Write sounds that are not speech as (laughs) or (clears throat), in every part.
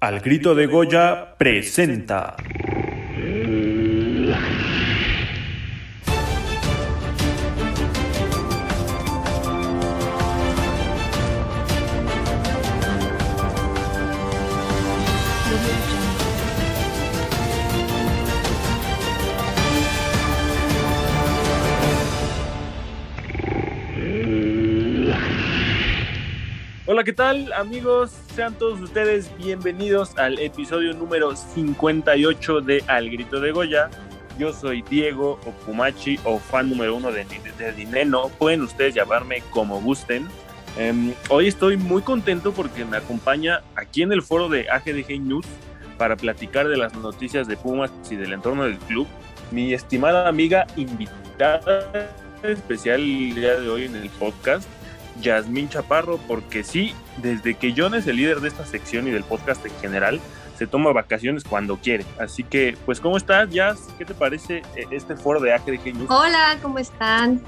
Al grito de Goya presenta. ¿Qué tal amigos? Sean todos ustedes bienvenidos al episodio número 58 de Al Grito de Goya. Yo soy Diego Okumachi o fan número uno de, de Dineno. Pueden ustedes llamarme como gusten. Em, hoy estoy muy contento porque me acompaña aquí en el foro de AGDG News para platicar de las noticias de Pumas y del entorno del club. Mi estimada amiga invitada especial el día de hoy en el podcast, Yasmín Chaparro, porque sí, desde que John es el líder de esta sección y del podcast en general, se toma vacaciones cuando quiere. Así que, pues, ¿cómo estás, Jazz? ¿Qué te parece eh, este foro de AGDG News? Hola, ¿cómo están?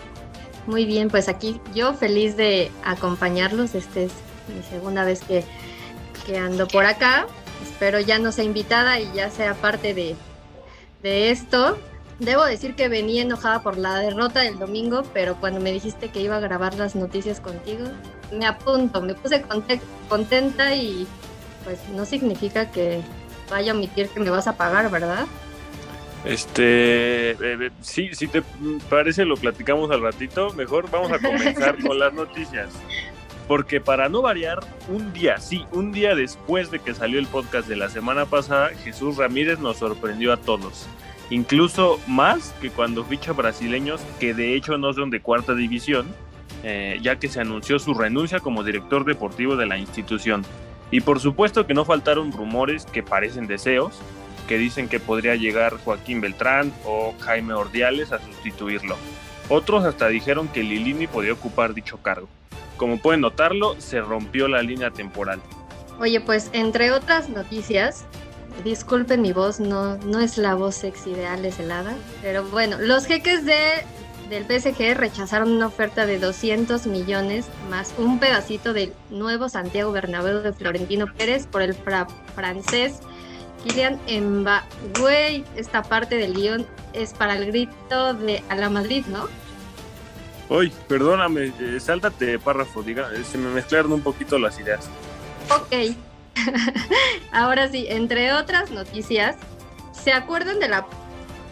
Muy bien, pues aquí yo feliz de acompañarlos. Esta es mi segunda vez que, que ando por acá. Espero ya no sea invitada y ya sea parte de, de esto. Debo decir que venía enojada por la derrota del domingo, pero cuando me dijiste que iba a grabar las noticias contigo, me apunto, me puse contenta y pues no significa que vaya a omitir que me vas a pagar, ¿verdad? Este, eh, eh, sí, si te parece lo platicamos al ratito, mejor vamos a comenzar con las noticias. Porque para no variar, un día, sí, un día después de que salió el podcast de la semana pasada, Jesús Ramírez nos sorprendió a todos incluso más que cuando ficha brasileños que de hecho no son de cuarta división, eh, ya que se anunció su renuncia como director deportivo de la institución. Y por supuesto que no faltaron rumores que parecen deseos, que dicen que podría llegar Joaquín Beltrán o Jaime Ordiales a sustituirlo. Otros hasta dijeron que Lilini podía ocupar dicho cargo. Como pueden notarlo, se rompió la línea temporal. Oye, pues entre otras noticias, disculpen mi voz, no, no es la voz sexy de Alex Helada, pero bueno, los jeques de, del PSG rechazaron una oferta de 200 millones más un pedacito del nuevo Santiago Bernabéu de Florentino Pérez por el francés Kylian Mbappé. Esta parte del guion es para el grito de a la Madrid, ¿no? Uy, perdóname, eh, sáltate párrafo, diga, eh, se me mezclaron un poquito las ideas. Ok. (laughs) Ahora sí, entre otras noticias, ¿se acuerdan de la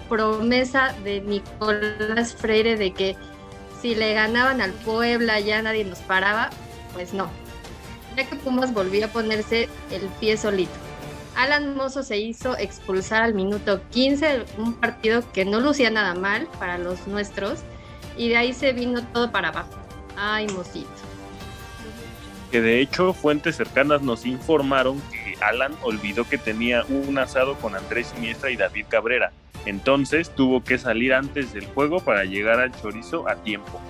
promesa de Nicolás Freire de que si le ganaban al Puebla ya nadie nos paraba? Pues no. Ya que Pumas volvió a ponerse el pie solito. Alan Mozo se hizo expulsar al minuto 15, un partido que no lucía nada mal para los nuestros, y de ahí se vino todo para abajo. Ay, Mosito que de hecho fuentes cercanas nos informaron que Alan olvidó que tenía un asado con Andrés Siniestra y David Cabrera, entonces tuvo que salir antes del juego para llegar al chorizo a tiempo.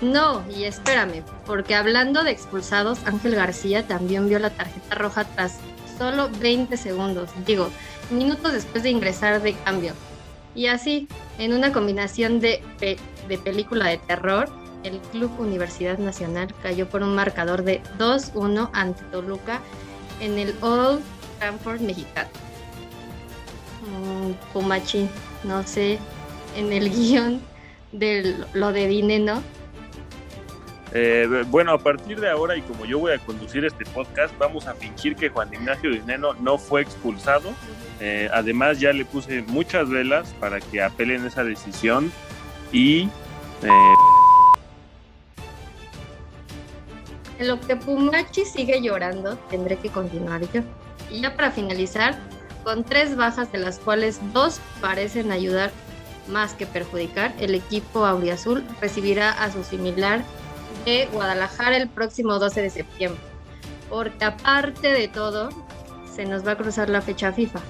No, y espérame, porque hablando de expulsados, Ángel García también vio la tarjeta roja tras solo 20 segundos, digo, minutos después de ingresar de cambio. Y así, en una combinación de, de película de terror, el Club Universidad Nacional cayó por un marcador de 2-1 ante Toluca en el Old Trafford mexicano. Mm, Pumachi, no sé, en el (laughs) guion de lo de Dineno. Eh, bueno, a partir de ahora y como yo voy a conducir este podcast, vamos a fingir que Juan Ignacio Dineno no fue expulsado. Eh, además, ya le puse muchas velas para que apelen esa decisión y... Eh, Lo que Pumachi sigue llorando, tendré que continuar yo. Y ya para finalizar, con tres bajas de las cuales dos parecen ayudar más que perjudicar, el equipo auriazul recibirá a su similar de Guadalajara el próximo 12 de septiembre. Porque aparte de todo, se nos va a cruzar la fecha FIFA.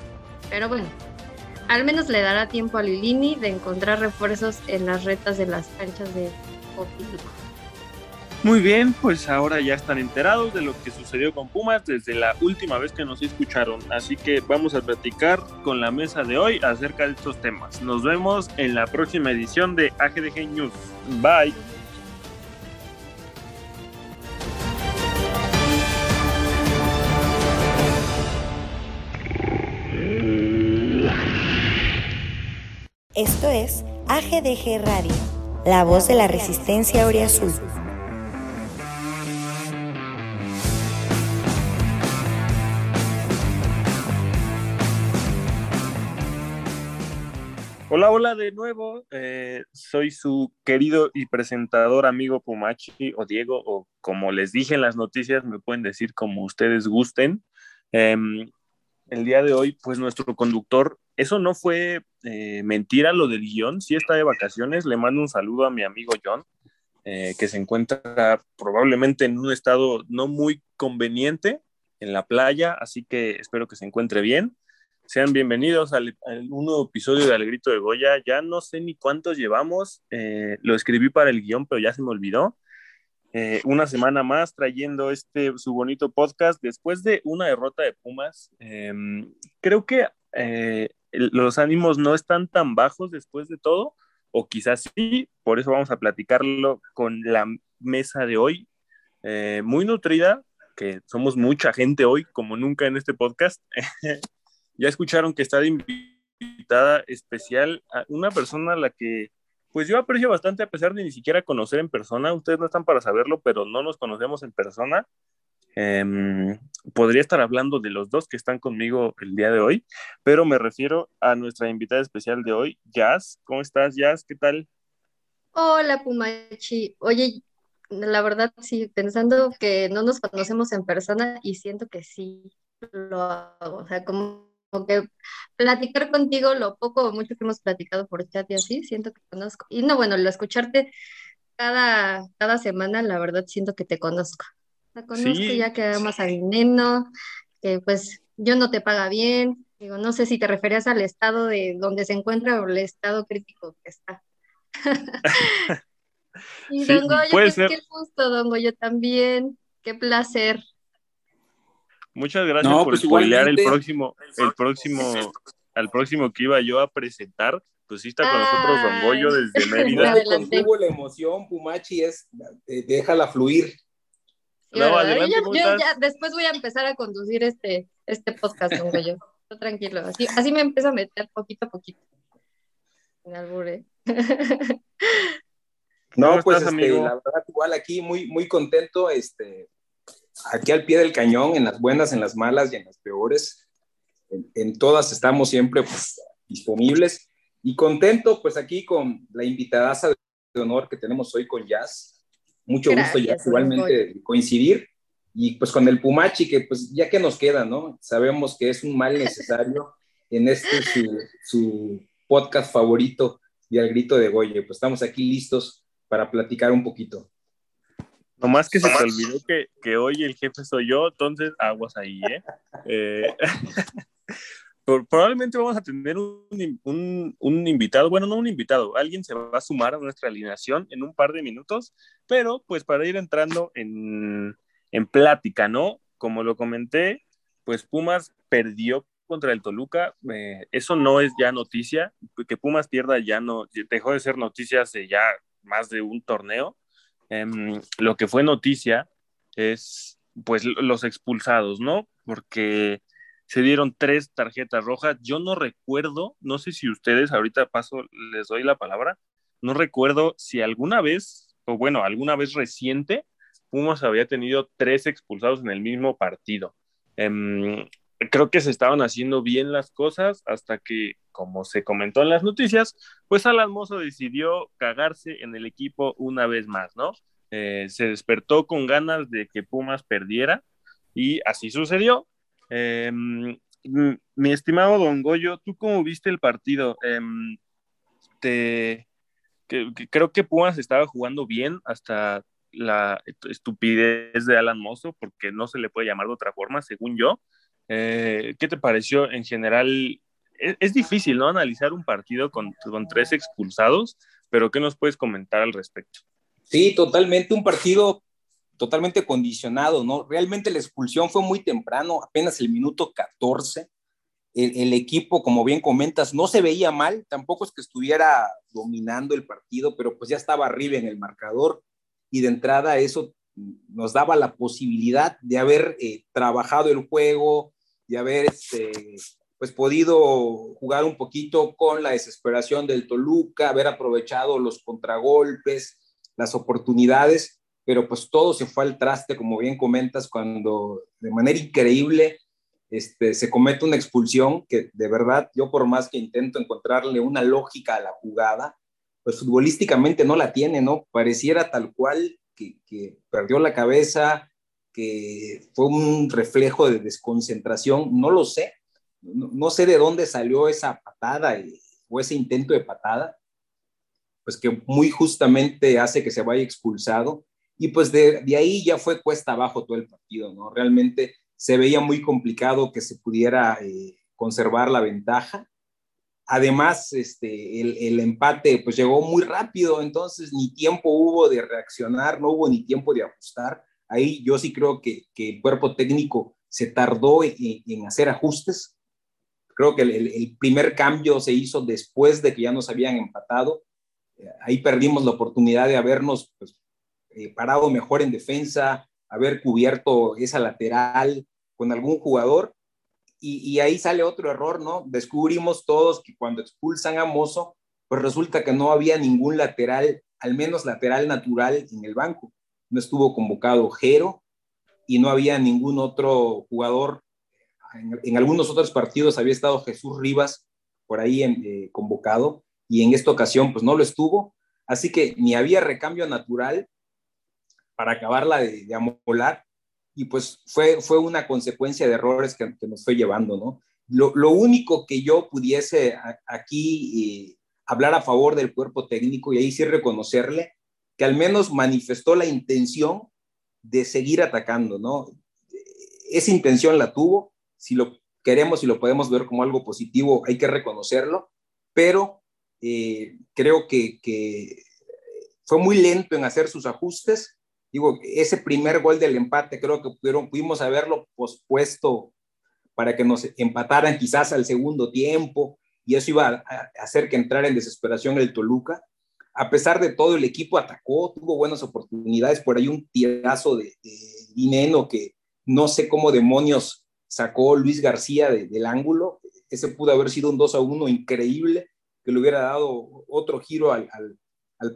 Pero bueno, al menos le dará tiempo a Lilini de encontrar refuerzos en las retas de las canchas de Copiluco. Muy bien, pues ahora ya están enterados de lo que sucedió con Pumas desde la última vez que nos escucharon, así que vamos a platicar con la mesa de hoy acerca de estos temas. Nos vemos en la próxima edición de AGDG News. Bye. Esto es AGDG Radio, la voz de la resistencia Oriazul. Hola, hola de nuevo. Eh, soy su querido y presentador amigo Pumachi o Diego, o como les dije en las noticias, me pueden decir como ustedes gusten. Em, el día de hoy, pues nuestro conductor, eso no fue eh, mentira lo del guion, sí está de vacaciones, le mando un saludo a mi amigo John, eh, que se encuentra probablemente en un estado no muy conveniente en la playa, así que espero que se encuentre bien. Sean bienvenidos al, un nuevo episodio de Al Grito de Goya. Ya no sé ni cuántos llevamos. Eh, lo escribí para el guion, pero ya se me olvidó. Eh, una semana más trayendo este su bonito podcast después de una derrota de Pumas. Em, creo que eh, los ánimos no están tan bajos después de todo, o quizás sí. Por eso vamos a platicarlo con la mesa de hoy, muy nutrida, que somos mucha gente hoy, como nunca en este podcast. (laughs) Ya escucharon que está de invitada especial a una persona a la que pues yo aprecio bastante a pesar de ni siquiera conocer en persona. Ustedes no están para saberlo, pero no nos conocemos en persona. Em, podría estar hablando de los dos que están conmigo el día de hoy, pero me refiero a nuestra invitada especial de hoy, Jazz. ¿Cómo estás, Jazz? ¿Qué tal? Hola, Pumachi. Oye, la verdad, sí, pensando que no nos conocemos en persona y siento que sí lo hago. O sea, como como que platicar contigo lo poco o mucho que hemos platicado por chat y así, siento que conozco. Y no, bueno, lo escucharte cada, cada semana, la verdad siento que te conozco. La conozco ya que amas a dinero, que pues yo no te paga bien. Digo, no sé si te referías al estado de donde se encuentra o el estado crítico que está. (laughs) (laughs) y don Goyo, pues qué gusto, don Goyo, también. Qué placer. Muchas gracias por pues spoilear el próximo, el próximo, al próximo que iba yo a presentar. Pues sí está con nosotros Don Goyo desde (laughs) Mérida. Contuvo la emoción, Pumachi, es eh, déjala fluir. no, yo, ya después voy a empezar a conducir este, este podcast, Don Goyo. (laughs) tranquilo, así, así me empiezo a meter poquito a poquito. En albure. (laughs) No, pues este, la verdad, igual aquí muy, muy contento, este, aquí al pie del cañón, en las buenas, en las malas y en las peores. En, todas estamos siempre pues, disponibles y contento pues aquí con la invitada de honor que tenemos hoy con Jazz. Mucho gusto igualmente coincidir y pues con el Pumachi que pues ya que nos queda, ¿no? Sabemos que es un mal necesario (laughs) en este su, su podcast favorito de Al Grito de Goye. Pues estamos aquí listos para platicar un poquito. Nomás que se te olvidó que, que, hoy el jefe soy yo, entonces aguas ahí, ¿eh? eh (laughs) probablemente vamos a tener un, un, un, invitado, bueno, no un invitado, alguien se va a sumar a nuestra alineación en un par de minutos, pero pues para ir entrando en, en plática, ¿no? Como lo comenté, pues Pumas perdió contra el Toluca, eh, eso no es ya noticia, que Pumas pierda ya no, dejó de ser noticia hace ya más de un torneo, Em, lo que fue noticia es pues los expulsados, ¿no? Porque se dieron tres tarjetas rojas. Yo no recuerdo, no sé si ustedes, ahorita paso, les doy la palabra, no recuerdo si alguna vez, o bueno, alguna vez reciente, Pumas había tenido tres expulsados en el mismo partido. Em, creo que se estaban haciendo bien las cosas hasta que, como se comentó en las noticias, pues Alan Mozo decidió cagarse en el equipo una vez más, ¿no? Eh, se despertó con ganas de que Pumas perdiera y así sucedió. Em, mi estimado Don Goyo, ¿tú cómo viste el partido? Em, te, creo que Pumas estaba jugando bien hasta la estupidez de Alan Mozo, porque no se le puede llamar de otra forma, según yo. Eh, ¿Qué te pareció en general? Es, difícil, ¿no? Analizar un partido con, tres expulsados, pero ¿qué nos puedes comentar al respecto? Sí, totalmente, un partido totalmente condicionado, ¿no? Realmente la expulsión fue muy temprano, apenas el minuto 14. El, el, equipo, como bien comentas, no se veía mal, tampoco es que estuviera dominando el partido, pero pues ya estaba arriba en el marcador y de entrada eso nos daba la posibilidad de haber eh, trabajado el juego, de haber este, pues podido jugar un poquito con la desesperación del Toluca, haber aprovechado los contragolpes, las oportunidades, pero pues todo se fue al traste, como bien comentas, cuando de manera increíble este, se comete una expulsión que de verdad yo por más que intento encontrarle una lógica a la jugada, pues futbolísticamente no la tiene, ¿no? Pareciera tal cual que, perdió la cabeza, que fue un reflejo de desconcentración, no lo sé, no, sé de dónde salió esa patada o ese intento de patada, pues que muy justamente hace que se vaya expulsado. Y pues de, ahí ya fue cuesta abajo todo el partido, ¿no? Realmente se veía muy complicado que se pudiera eh, conservar la ventaja. Además, este, el, empate pues llegó muy rápido, entonces ni tiempo hubo de reaccionar, no hubo ni tiempo de ajustar. Ahí yo sí creo que, el cuerpo técnico se tardó en hacer ajustes Creo que el, primer cambio se hizo después de que ya nos habían empatado. Eh, ahí perdimos la oportunidad de habernos pues, eh, parado mejor en defensa, haber cubierto esa lateral con algún jugador. Y, ahí sale otro error, ¿no? Descubrimos todos que cuando expulsan a Mozo, pues resulta que no había ningún lateral, al menos lateral natural en el banco. No estuvo convocado Jero y no había ningún otro jugador en, algunos otros partidos había estado Jesús Rivas por ahí eh, convocado y en esta ocasión pues no lo estuvo, así que ni había recambio natural para acabarla de, de amolar y pues fue, fue una consecuencia de errores que, nos fue llevando, ¿no? Lo, único que yo pudiese aquí eh, hablar a favor del cuerpo técnico y ahí sí reconocerle que al menos manifestó la intención de seguir atacando, ¿no? Esa intención la tuvo, si lo queremos y lo podemos ver como algo positivo, hay que reconocerlo, pero eh, creo que, fue muy lento en hacer sus ajustes. Digo, ese primer gol del empate creo que pudieron, pudimos haberlo pospuesto para que nos empataran quizás al segundo tiempo y eso iba a hacer que entrara en desesperación el Toluca. A pesar de todo, el equipo atacó, tuvo buenas oportunidades, por ahí un tirazo de, de Dineno que no sé cómo demonios sacó Luis García del ángulo. Ese pudo haber sido un 2 a 1 increíble que le hubiera dado otro giro al,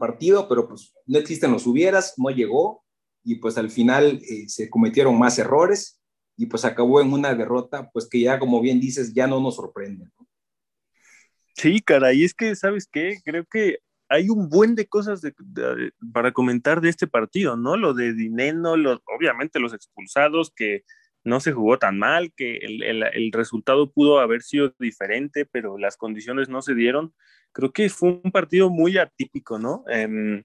partido, pero pues no existen los hubieras, no llegó y pues al final eh, se cometieron más errores y pues acabó en una derrota pues que ya como bien dices ya no nos sorprende. Sí, caray, es que, ¿sabes qué? Creo que hay un buen de cosas para comentar de este partido, ¿no? Lo de Dineno, los, obviamente los expulsados que no se jugó tan mal, que el, resultado pudo haber sido diferente, pero las condiciones no se dieron. Creo que fue un partido muy atípico, ¿no? Em,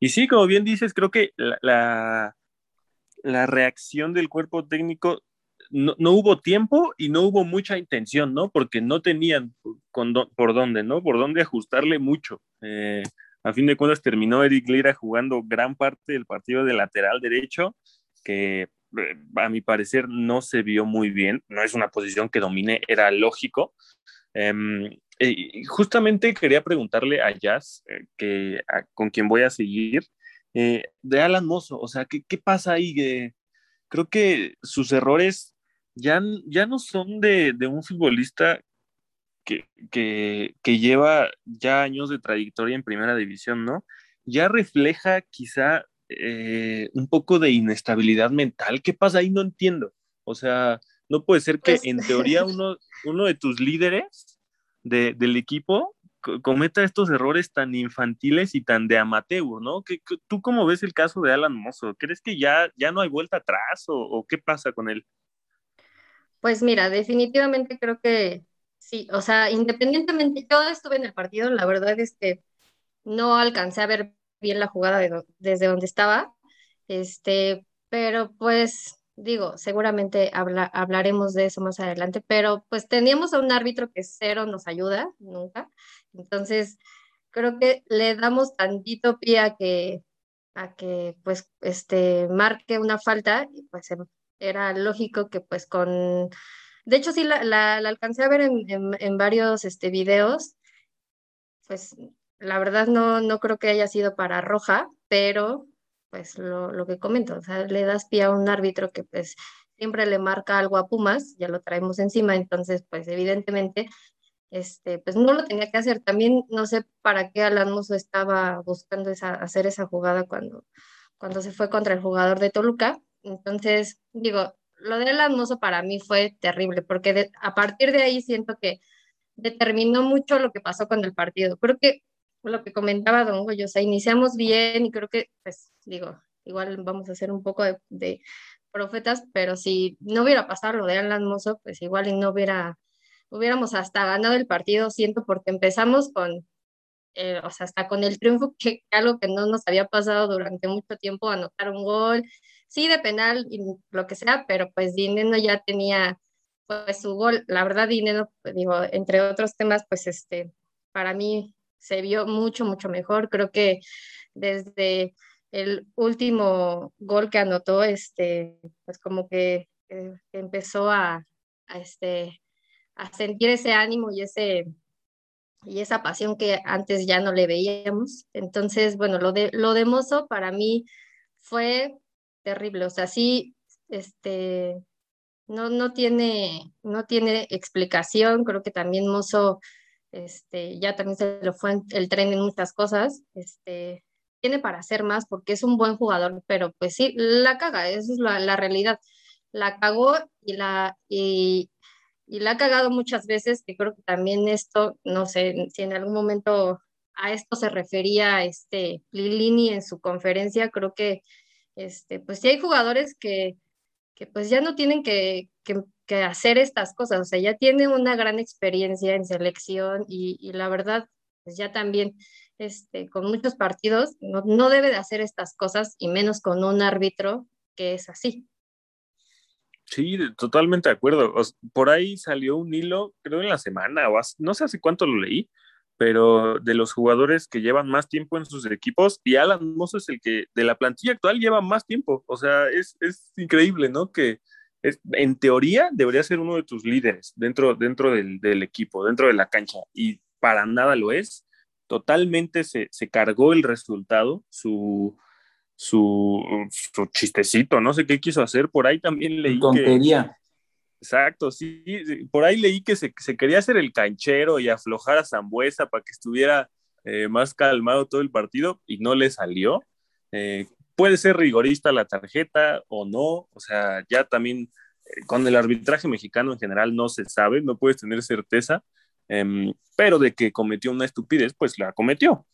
y sí, como bien dices, creo que la, la, reacción del cuerpo técnico no, hubo tiempo y no hubo mucha intención, ¿no? Porque no tenían por dónde, ¿no? Por dónde ajustarle mucho. Eh, a fin de cuentas terminó Eric Lira jugando gran parte del partido de lateral derecho, que eh, a mi parecer no se vio muy bien, no es una posición que domine, era lógico. Justamente quería preguntarle a Jazz, eh, que, con quien voy a seguir, eh, de Alan Mozo, o sea, ¿qué, qué pasa ahí? creo que sus errores ya, ya no son de, de un futbolista que, que, que, lleva ya años de trayectoria en primera división, ¿no? Ya refleja quizá eh, un poco de inestabilidad mental. ¿Qué pasa ahí? No entiendo. O sea, no puede ser que pues en teoría uno, uno de tus líderes del equipo cometa estos errores tan infantiles y tan de amateur, ¿no? ¿Qué, ¿Tú cómo ves el caso de Alan Mozo? ¿Crees que ya, ya no hay vuelta atrás o, qué pasa con él? Pues mira, definitivamente creo que sí, o sea, independientemente, yo estuve en el partido, la verdad es que no alcancé a ver bien la jugada desde donde estaba, este, pero pues digo, seguramente hablaremos de eso más adelante, pero pues teníamos a un árbitro que cero nos ayuda, nunca, entonces creo que le damos tantito pie a que, a que pues este, marque una falta, y pues em, era lógico que pues con... De hecho, sí, la, la, alcancé a ver en, en, en varios este, videos, pues la verdad no, no creo que haya sido para roja, pero pues lo, lo que comento, o sea, le das pie a un árbitro que pues siempre le marca algo a Pumas, ya lo traemos encima, entonces pues evidentemente este, pues no lo tenía que hacer. También no sé para qué Alan Mozo estaba buscando esa, hacer esa jugada cuando, cuando se fue contra el jugador de Toluca. Entonces, digo, lo de Alan Mozo para mí fue terrible, porque a partir de ahí siento que determinó mucho lo que pasó con el partido. Creo que lo que comentaba Don Goyo, o sea, iniciamos bien y creo que, pues, digo, igual vamos a hacer un poco de, profetas, pero si no hubiera pasado lo de Alan Mozo, pues igual y no hubiera, hubiéramos hasta ganado el partido, siento, porque empezamos con, eh, o sea, hasta con el triunfo, que algo que no nos había pasado durante mucho tiempo, anotar un gol, sí de penal y lo que sea, pero pues Dineno ya tenía pues su gol, la verdad Dineno, pues, digo, entre otros temas, pues este, para mí se vio mucho, mucho mejor, creo que desde el último gol que anotó, este, pues como que eh, empezó a, este, a sentir ese ánimo y ese y esa pasión que antes ya no le veíamos. Entonces, bueno, lo de, lo de Mozo para mí fue terrible. O sea, sí, este, no, no, tiene, no tiene explicación. Creo que también Mozo, este, ya también se lo fue el tren en muchas cosas. Este, tiene para hacer más porque es un buen jugador, pero pues sí, la caga, esa es la, realidad. La cagó y la, y, y la ha cagado muchas veces, que creo que también esto, no sé si en algún momento a esto se refería este Lilini en su conferencia, creo que este, pues sí hay jugadores que, que pues ya no tienen que, que, hacer estas cosas, o sea, ya tienen una gran experiencia en selección y, y la verdad, pues ya también este, con muchos partidos no, no debe de hacer estas cosas y menos con un árbitro que es así. Sí, totalmente de acuerdo. por ahí salió un hilo, creo en la semana, o no sé hace cuánto lo leí, pero de los jugadores que llevan más tiempo en sus equipos, y Alan Mozo es el que de la plantilla actual lleva más tiempo. O sea, es, es increíble, ¿no? Que es, en teoría debería ser uno de tus líderes dentro, dentro del, equipo, dentro de la cancha, y para nada lo es. Totalmente se, se cargó el resultado, su, su, su, chistecito, no sé qué quiso hacer, por ahí también leí. Tontería. Exacto, sí, por ahí leí que se, se, quería hacer el canchero y aflojar a Zambuesa para que estuviera eh, más calmado todo el partido y no le salió. Eh, puede ser rigorista la tarjeta o no, o sea, ya también eh, con el arbitraje mexicano en general no se sabe, no puedes tener certeza, em, pero de que cometió una estupidez, pues la cometió.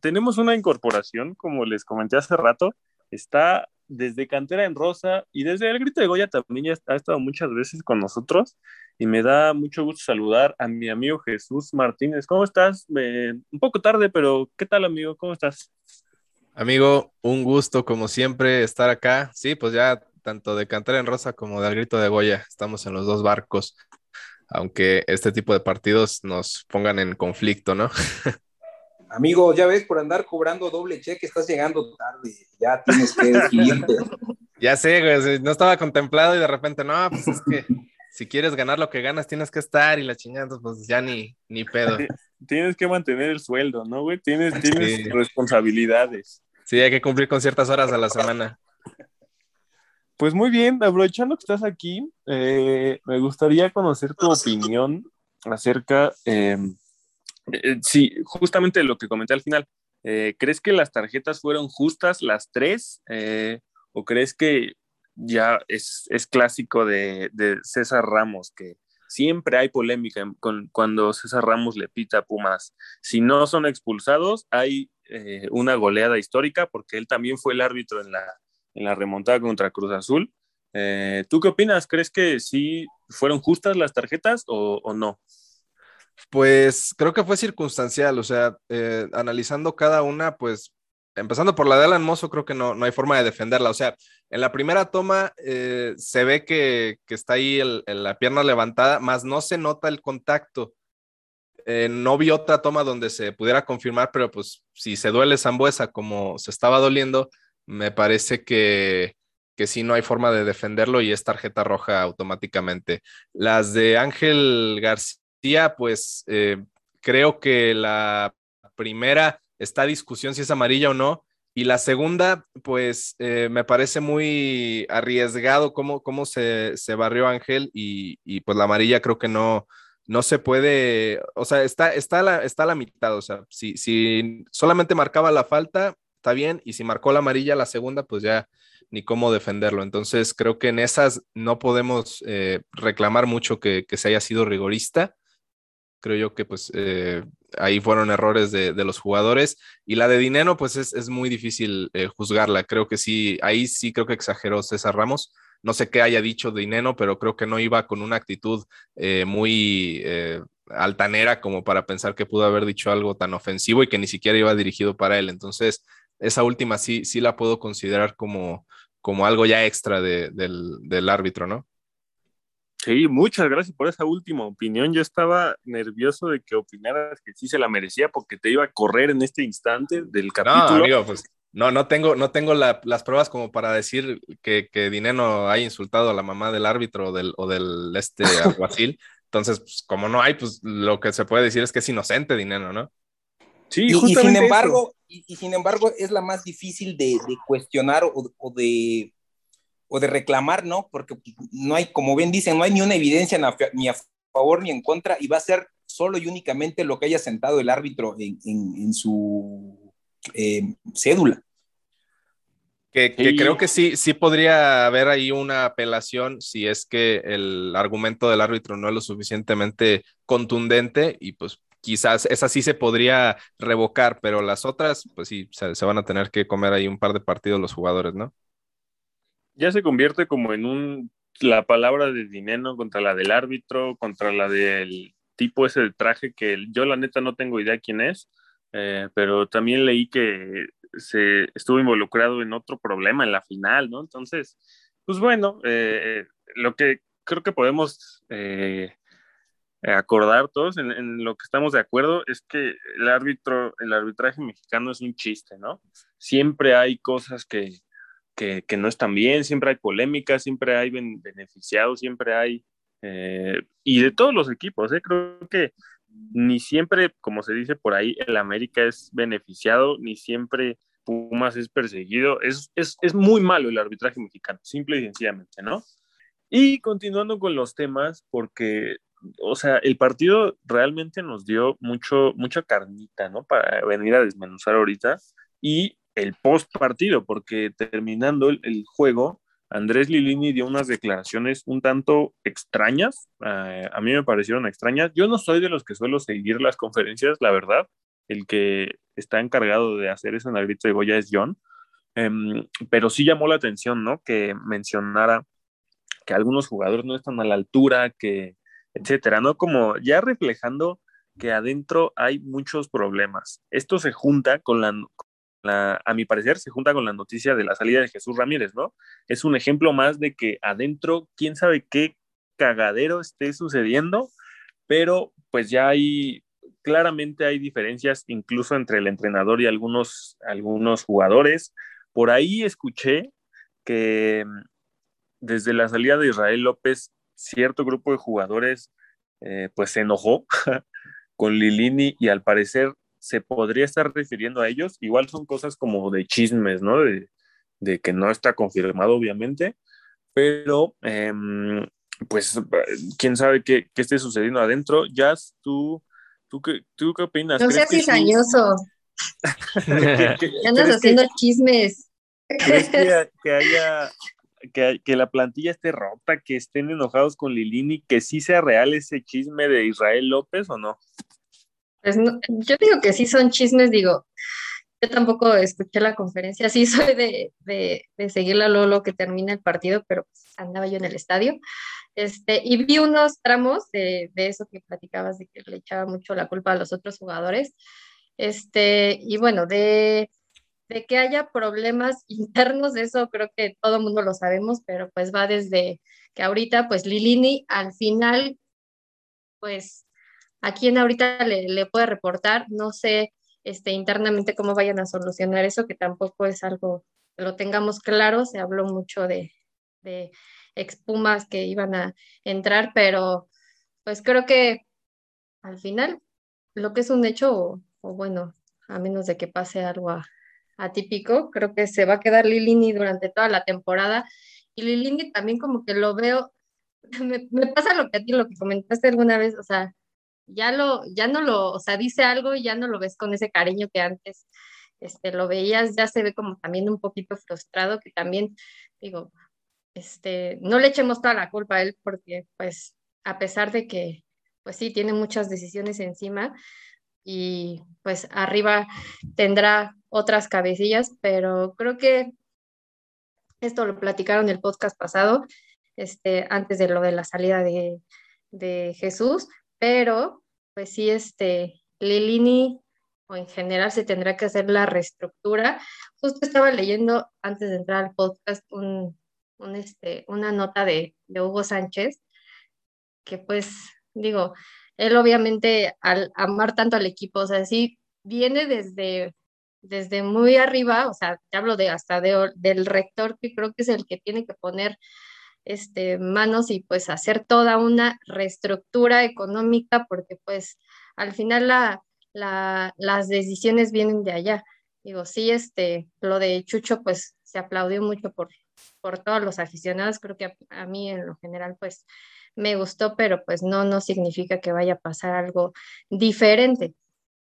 Tenemos una incorporación, como les comenté hace rato, está desde Cantera en Rosa y desde el Grito de Goya también ya ha estado muchas veces con nosotros y me da mucho gusto saludar a mi amigo Jesús Martínez. ¿Cómo estás? un poco tarde, pero ¿qué tal amigo? ¿Cómo estás? Amigo, un gusto como siempre estar acá. Sí, pues ya tanto de Cantera en Rosa como del Grito de Goya estamos en los dos barcos, aunque este tipo de partidos nos pongan en conflicto, ¿no? (laughs) Amigo, ya ves, por andar cobrando doble cheque, estás llegando tarde, ya tienes que decidirte. (laughs) ya sé, güey, no estaba contemplado y de repente, no, pues es que si quieres ganar lo que ganas, tienes que estar y la chingada, pues ya ni, ni pedo. Tienes que mantener el sueldo, ¿no, güey? Tienes, tienes responsabilidades. Sí, hay que cumplir con ciertas horas a la semana. Pues muy bien, aprovechando que estás aquí, eh, me gustaría conocer tu opinión acerca eh, eh, sí, justamente lo que comenté al final. Eh, ¿Crees que las tarjetas fueron justas las tres? Eh, ¿O crees que ya es, clásico de, César Ramos, que siempre hay polémica con, cuando César Ramos le pita a Pumas? Si no son expulsados, hay una goleada histórica, porque él también fue el árbitro en la, en la remontada contra Cruz Azul. ¿Tú qué opinas? ¿Crees que sí fueron justas las tarjetas o no? Pues creo que fue circunstancial, o sea, eh, analizando cada una, pues empezando por la de Alan Mozo, creo que no, no hay forma de defenderla. O sea, en la primera toma eh, se ve que, está ahí la pierna levantada, más no se nota el contacto. Eh, no vi otra toma donde se pudiera confirmar, pero pues si se duele Zambuesa como se estaba doliendo, me parece que, que sí no hay forma de defenderlo y es tarjeta roja automáticamente. Las de Ángel García pues eh, creo que la primera está discusión si es amarilla o no, Y la segunda, pues eh, me parece muy arriesgado cómo, cómo se, se barrió Ángel y, y, pues la amarilla creo que no, no se puede, o sea, está, está, la, está la mitad, o sea, si, si solamente marcaba la falta, está bien, y si marcó la amarilla la segunda, pues ya ni cómo defenderlo. Entonces creo que en esas no podemos eh, reclamar mucho que, que, se haya sido rigorista. Creo yo que pues eh, ahí fueron errores de, de, los jugadores. Y la de Dinero, pues es, es muy difícil eh, juzgarla. Creo que sí, ahí sí creo que exageró César Ramos. No sé qué haya dicho Dineno, pero creo que no iba con una actitud eh, muy altanera como para pensar que pudo haber dicho algo tan ofensivo y que ni siquiera iba dirigido para él. Entonces, esa última sí, sí la puedo considerar como, como algo ya extra de, del, del árbitro, ¿no? Sí, muchas gracias por esa última opinión. Yo estaba nervioso de que opinaras que sí se la merecía porque te iba a correr en este instante del capítulo. No, amigo, pues no, no tengo, no tengo la, las pruebas como para decir que, que Dineno ha insultado a la mamá del árbitro o del, o del este (laughs) alguacil. Entonces, pues, como no hay, pues lo que se puede decir es que es inocente Dineno, ¿no? Sí, y, y sin embargo, y, y, sin embargo, es la más difícil de, de cuestionar o, o de o de reclamar, ¿no? Porque no hay, como bien dicen, no hay ni una evidencia ni a favor ni en contra y va a ser solo y únicamente lo que haya sentado el árbitro en, en, en su eh, cédula. Que, que, creo que sí, sí podría haber ahí una apelación si es que el argumento del árbitro no es lo suficientemente contundente y pues quizás esa sí se podría revocar, pero las otras, pues sí, se, se van a tener que comer ahí un par de partidos los jugadores, ¿no? Ya se convierte como en un la palabra de dinero contra la del árbitro, contra la del tipo ese de traje que yo la neta no tengo idea quién es, eh, pero también leí que se estuvo involucrado en otro problema en la final, ¿no? Entonces, pues bueno, eh, lo que creo que podemos eh, acordar todos en, en, lo que estamos de acuerdo es que el árbitro, el arbitraje mexicano es un chiste, ¿no? Siempre hay cosas que, que, que, no están bien, siempre hay polémicas, siempre hay beneficiados, siempre hay, eh, y de todos los equipos, ¿eh? creo que ni siempre, como se dice por ahí, el América es beneficiado, ni siempre Pumas es perseguido, es, es, es muy malo el arbitraje mexicano, simple y sencillamente, ¿no? Y continuando con los temas, porque o sea, el partido realmente nos dio mucho, mucha carnita, ¿no? Para venir a desmenuzar ahorita. Y el post partido, porque terminando el, juego, Andrés Lilini dio unas declaraciones un tanto extrañas, eh, a mí me parecieron extrañas. Yo no soy de los que suelo seguir las conferencias, la verdad. El que está encargado de hacer el grito de Goya es John, eh, pero sí llamó la atención, ¿no? Que mencionara que algunos jugadores no están a la altura, que, etcétera, ¿no? Como ya reflejando que adentro hay muchos problemas. Esto se junta con la, a mi parecer, se junta con la noticia de la salida de Jesús Ramírez, ¿no? Es un ejemplo más de que adentro, quién sabe qué cagadero esté sucediendo, pero pues ya hay, claramente hay diferencias incluso entre el entrenador y algunos, algunos jugadores. Por ahí escuché que mm, desde la salida de Israel López, cierto grupo de jugadores eh, pues se enojó (laughs) con Lilini y al parecer se podría estar refiriendo a ellos. Igual son cosas como de chismes, ¿no? De, de que no está confirmado, obviamente, pero eh, pues quién sabe qué, qué, esté sucediendo adentro. Jazz, tú, tú, qué, tú qué opinas? No seas cizañoso. (laughs) Andas haciendo que, chismes. ¿Crees que, (laughs) que haya que, que, la plantilla esté rota, que estén enojados con Lilini, que sí sea real ese chisme de Israel López o no? Pues no, yo digo que sí son chismes, digo, yo tampoco escuché la conferencia, sí (laughs) soy de, de, de seguir la Lolo que termina el partido, pero pues andaba yo en el estadio. Este, y vi unos tramos de, de, eso que platicabas, de que le echaba mucho la culpa a los otros jugadores. Este, y bueno, de, de que haya problemas (laughs) internos, eso creo que todo el mundo lo sabemos, pero pues va desde que ahorita, pues Lilini al final, pues a quién ahorita le, le, puede reportar, no sé este, internamente cómo vayan a solucionar eso, que tampoco es algo que lo tengamos claro, se habló mucho de, de expumas que iban a entrar, pero pues creo que al final lo que es un hecho, o, bueno, a menos de que pase algo atípico. Creo que se va a quedar Lilini durante toda la temporada. Y Lilini también como que lo veo, (laughs) me, me, pasa lo que a ti, lo que comentaste alguna vez, o sea, ya lo, ya no lo, o sea, dice algo y ya no lo ves con ese cariño que antes este, lo veías, ya se ve como también un poquito frustrado, que también, digo, este, no le echemos toda la culpa a él porque, pues, a pesar de que, pues sí, tiene muchas decisiones encima y pues arriba tendrá otras cabecillas, pero creo que esto lo platicaron el podcast pasado, este, antes de lo de la salida de, de Jesús, pero pues sí, este, Lilini o en general se tendrá que hacer la reestructura. Justo estaba leyendo antes de entrar al podcast un, este, una nota de, de, Hugo Sánchez, que pues digo, él obviamente al amar tanto al equipo, o sea, sí viene desde, desde muy arriba, o sea, te hablo de hasta de, del rector, que creo que es el que tiene que poner este, manos y pues hacer toda una reestructura económica, porque pues al final la, las decisiones vienen de allá. Digo, sí, este, lo de Chucho pues se aplaudió mucho por, por todos los aficionados, creo que a, mí en lo general pues me gustó, pero pues no, no significa que vaya a pasar algo diferente.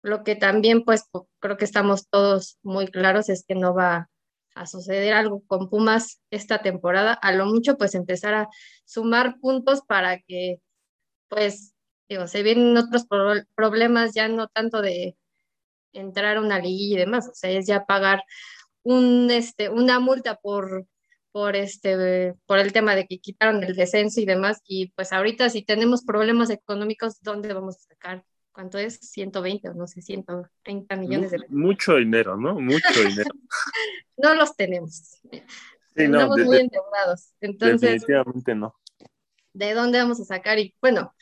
Lo que también pues creo que estamos todos muy claros es que no va a suceder algo con Pumas esta temporada, a lo mucho pues empezar a sumar puntos para que pues digo, se vienen otros problemas ya no tanto de entrar a una liguilla y demás, o sea, es ya pagar un, este, una multa por, por, este, por el tema de que quitaron el descenso y demás, y pues ahorita si tenemos problemas económicos, ¿dónde vamos a sacar? ¿Cuánto es? 120 o no sé, 130 millones de pesos. Mucho dinero, ¿no? Mucho dinero. (laughs) no los tenemos. Estamos muy endeudados. Entonces, definitivamente no. ¿De dónde vamos a sacar? Y bueno,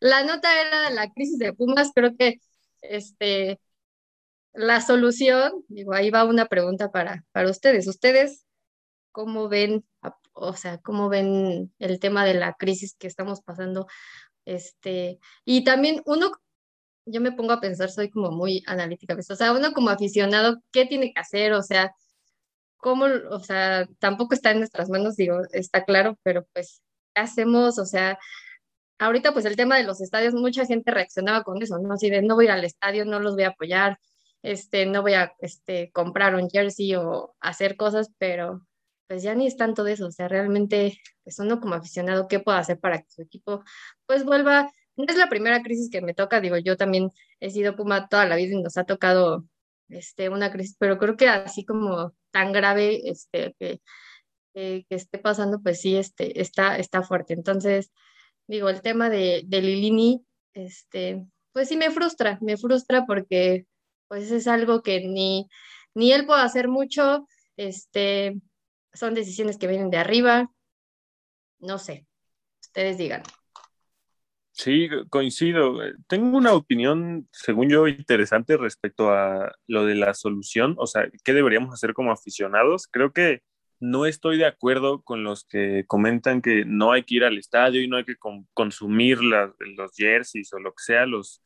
la nota era la crisis de Pumas, creo que este, la solución, digo, ahí va una pregunta para, para ustedes. ¿Ustedes cómo ven, o sea, cómo ven el tema de la crisis que estamos pasando? Este, y también uno, yo me pongo a pensar, soy como muy analítica, o sea, uno como aficionado, ¿qué tiene que hacer? O sea, ¿cómo, o sea, tampoco está en nuestras manos, digo, está claro, pero pues, ¿qué hacemos? O sea, ahorita pues el tema de los estadios, mucha gente reaccionaba con eso, ¿no? Así de no voy ir al estadio, no los voy a apoyar, este, no voy a este, comprar un jersey o hacer cosas, pero pues ya ni es tanto de eso, o sea, realmente, pues uno como aficionado, ¿qué puedo hacer para que su equipo pues vuelva? No es la primera crisis que me toca, digo, yo también he sido Puma toda la vida y nos ha tocado este, una crisis, pero creo que así como tan grave este, que, que, esté pasando, pues sí, este, está, está fuerte. Entonces, digo, el tema de, de Lilini, este, pues sí me frustra, me frustra porque pues es algo que ni, ni él puede hacer mucho, este, son decisiones que vienen de arriba, no sé, ustedes digan. Sí, coincido. Tengo una opinión, según yo, interesante respecto a lo de la solución, o sea, ¿qué deberíamos hacer como aficionados? Creo que no estoy de acuerdo con los que comentan que no hay que ir al estadio y no hay que consumir los jerseys o lo que sea, los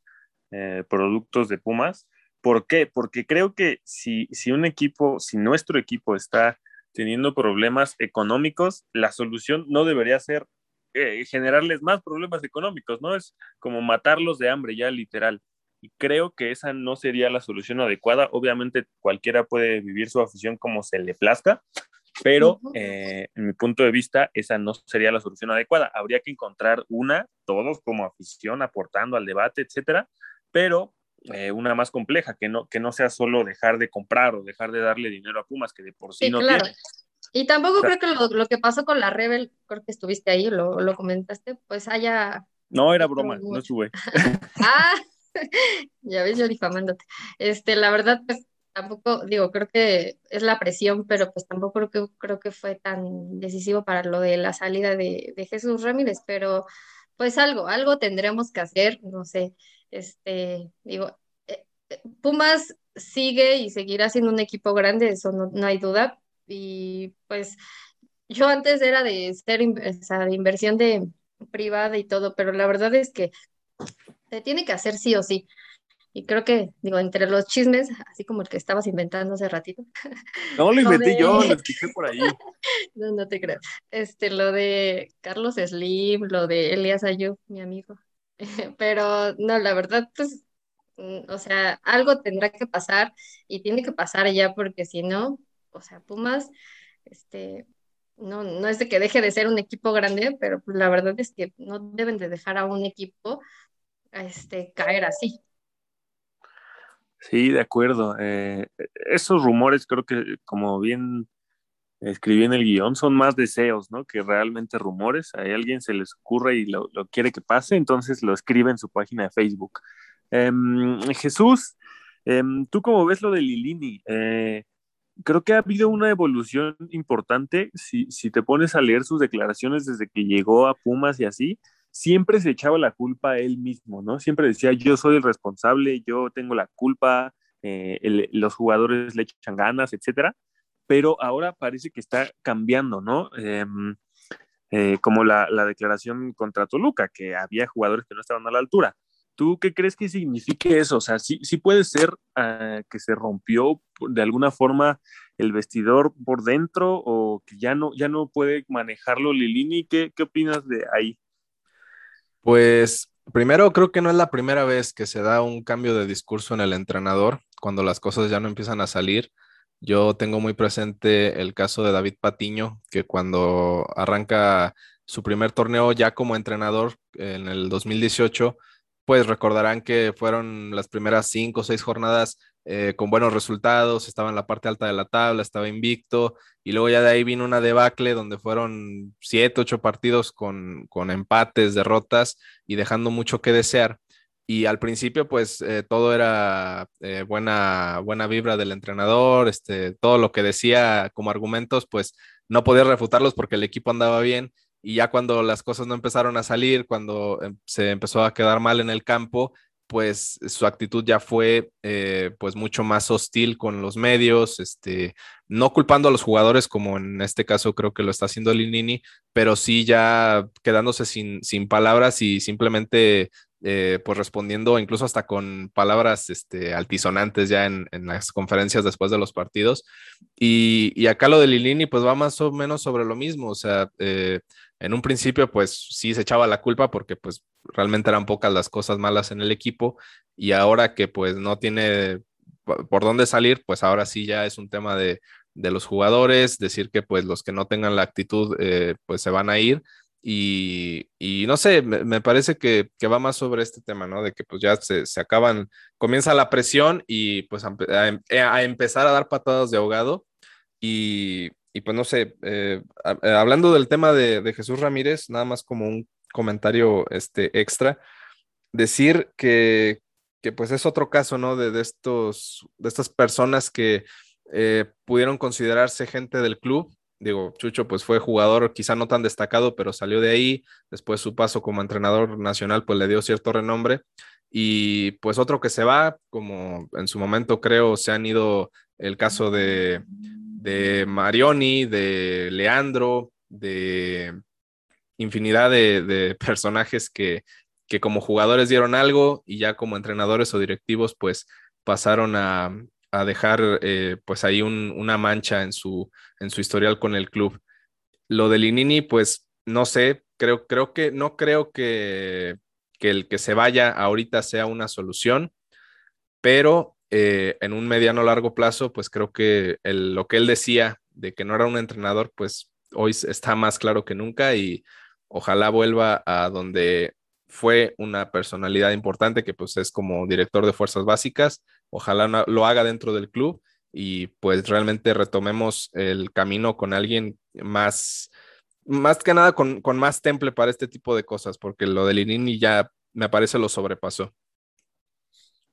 eh, productos de Pumas. ¿Por qué? Porque creo que si, si un equipo, si nuestro equipo está teniendo problemas económicos, la solución no debería ser eh, generarles más problemas económicos, ¿no? Es como matarlos de hambre ya literal. Y creo que esa no sería la solución adecuada. Obviamente cualquiera puede vivir su afición como se le plazca, pero eh, en mi punto de vista esa no sería la solución adecuada. Habría que encontrar una, todos como afición, aportando al debate, etcétera, pero eh, una más compleja, que no, que no sea solo dejar de comprar o dejar de darle dinero a Pumas, que de por sí, no claro. tiene. Y tampoco creo que lo, que pasó con la Rebel, creo que estuviste ahí, lo, lo comentaste, pues haya... No, era broma, no sube. (laughs) ah, (laughs) ya ves, yo difamándote. Este, la verdad, pues tampoco, digo, creo que es la presión, pero pues tampoco creo que, creo que fue tan decisivo para lo de la salida de, de Jesús Ramírez, pero pues algo, algo tendremos que hacer, no sé, este, digo, eh, eh, Pumas sigue y seguirá siendo un equipo grande, eso no, no hay duda, y pues yo antes era de ser de inversión de privada y todo, pero la verdad es que se tiene que hacer sí o sí. Y creo que, digo, entre los chismes, así como el que estabas inventando hace ratito. (laughs) No lo inventé yo, lo escuché por ahí. (laughs) no, no te creo. Este, lo de Carlos Slim, lo de Elias Ayub, mi amigo. (laughs) Pero no, la verdad, pues, mm, o sea, algo tendrá que pasar y tiene que pasar ya porque si no, o sea, Pumas, este, no, no es de que deje de ser un equipo grande, pero pues, la verdad es que no deben de dejar a un equipo este, caer así. Sí, de acuerdo. Eh, esos rumores creo que, como bien escribí en el guion, son más deseos, ¿no? Que realmente rumores. A alguien se les ocurre y lo, quiere que pase, entonces lo escribe en su página de Facebook. Em, Jesús, em, ¿tú cómo ves lo de Lilini? Creo que ha habido una evolución importante. Si, si te pones a leer sus declaraciones desde que llegó a Pumas y así, siempre se echaba la culpa a él mismo, ¿no? Siempre decía, yo soy el responsable, yo tengo la culpa, eh, los jugadores le echan ganas, etcétera. Pero ahora parece que está cambiando, ¿no? Em, eh, como la, declaración contra Toluca, que había jugadores que no estaban a la altura. ¿Tú qué crees que signifique eso? O sea, sí, sí puede ser ah, que se rompió de alguna forma el vestidor por dentro o que ya no, ya no puede manejarlo Lilini. ¿Qué, qué opinas de ahí? Pues primero creo que no es la primera vez que se da un cambio de discurso en el entrenador cuando las cosas ya no empiezan a salir. Yo tengo muy presente el caso de David Patiño, que cuando arranca su primer torneo ya como entrenador en el 2018, pues recordarán que fueron las primeras cinco o seis jornadas eh, con buenos resultados, estaba en la parte alta de la tabla, estaba invicto, y luego ya de ahí vino una debacle donde fueron siete, ocho partidos con, con empates, derrotas y dejando mucho que desear. Y al principio, pues eh, todo era eh, buena, buena vibra del entrenador, este, todo lo que decía como argumentos, pues no podía refutarlos porque el equipo andaba bien. Y ya cuando las cosas no empezaron a salir, cuando em, se empezó a quedar mal en el campo, pues su actitud ya fue eh, pues mucho más hostil con los medios, este, no culpando a los jugadores como en este caso creo que lo está haciendo Linini, pero sí ya quedándose sin, sin palabras y simplemente eh, pues respondiendo incluso hasta con palabras este, altisonantes ya en, las conferencias después de los partidos. Y, acá lo de Lilini pues va más o menos sobre lo mismo, o sea, eh, en un principio pues sí se echaba la culpa porque pues realmente eran pocas las cosas malas en el equipo y ahora que pues no tiene por dónde salir, pues ahora sí ya es un tema de, los jugadores, decir que pues los que no tengan la actitud eh, pues se van a ir y, no sé, me, parece que, va más sobre este tema, ¿no? De que pues ya se, acaban, comienza la presión y pues a, empezar a dar patadas de ahogado y, pues no sé, eh, eh, hablando del tema de, de Jesús Ramírez, nada más como un comentario este, extra, decir que, pues es otro caso, ¿no? De, estos, de estas personas que eh, pudieron considerarse gente del club. Digo, Chucho pues fue jugador quizá no tan destacado, pero salió de ahí. Después su paso como entrenador nacional pues le dio cierto renombre. Y pues otro que se va, como en su momento creo se han ido el caso de, de Marioni, de Leandro, de infinidad de, personajes que, que, como jugadores dieron algo y ya como entrenadores o directivos pues pasaron a, dejar eh, pues ahí una mancha en su, en su historial con el club. Lo de Linini pues no sé, creo, creo que no creo que, el que se vaya ahorita sea una solución, pero eh, en un mediano largo plazo pues creo que lo que él decía de que no era un entrenador pues hoy está más claro que nunca y Ojalá vuelva a donde fue una personalidad importante, que pues es como director de fuerzas básicas. Ojalá lo haga dentro del club y pues realmente retomemos el camino con alguien más, más que nada con, más temple para este tipo de cosas, porque lo de Linini ya me parece lo sobrepasó.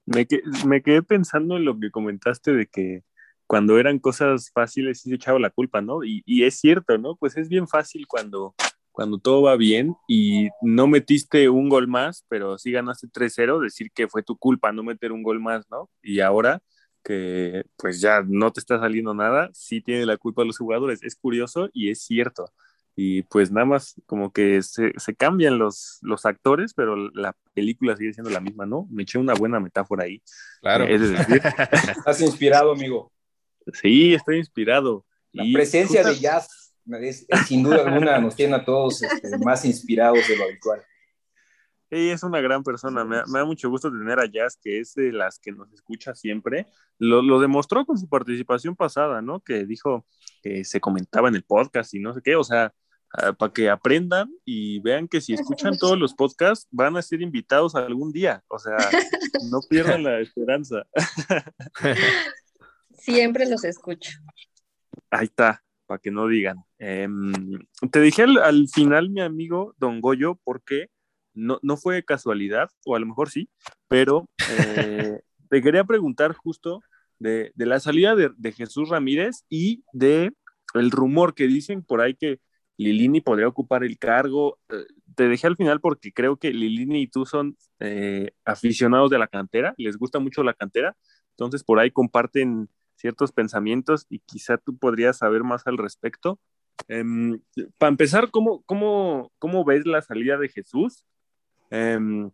Me, me quedé pensando en lo que comentaste de que cuando eran cosas fáciles sí se echaba la culpa, ¿no? Y, y es cierto, ¿no? Pues es bien fácil cuando cuando todo va bien y no metiste un gol más, pero sí ganaste 3-0, decir que fue tu culpa no meter un gol más, ¿no? Y ahora que pues ya no te está saliendo nada, sí tiene la culpa los jugadores. Es curioso y es cierto. Y pues nada más como que se, se, cambian los, los actores, pero la película sigue siendo la misma, ¿no? Me eché una buena metáfora ahí. Claro. Es decir, (laughs) Estás inspirado, amigo. sí, estoy inspirado. La Y presencia justa- de Jazz, es- es sin duda alguna, nos tiene a todos este, más inspirados de lo habitual. Ella es una gran persona, me, da- me da mucho gusto tener a Jazz, que es de las que nos escucha siempre. Lo, lo demostró con su participación pasada, ¿no? Que dijo que se comentaba en el podcast y no sé qué, o sea, para que aprendan y vean que si escuchan todos los podcasts van a ser invitados algún día, o sea, no pierdan la esperanza. (laughs) Siempre los escucho. Ahí está, para que no digan. Em, te dije al, al final, mi amigo Don Goyo, porque no, no fue casualidad, o a lo mejor sí, pero eh, (laughs) te quería preguntar justo de, de la salida de, de Jesús Ramírez y de el rumor que dicen por ahí que Lilini podría ocupar el cargo. Eh, te dejé al final porque creo que Lilini y tú son eh, aficionados de la cantera, les gusta mucho la cantera, entonces por ahí comparten ciertos pensamientos y quizá tú podrías saber más al respecto. Em, para empezar, ¿cómo, cómo, ¿cómo ves la salida de Jesús? Em,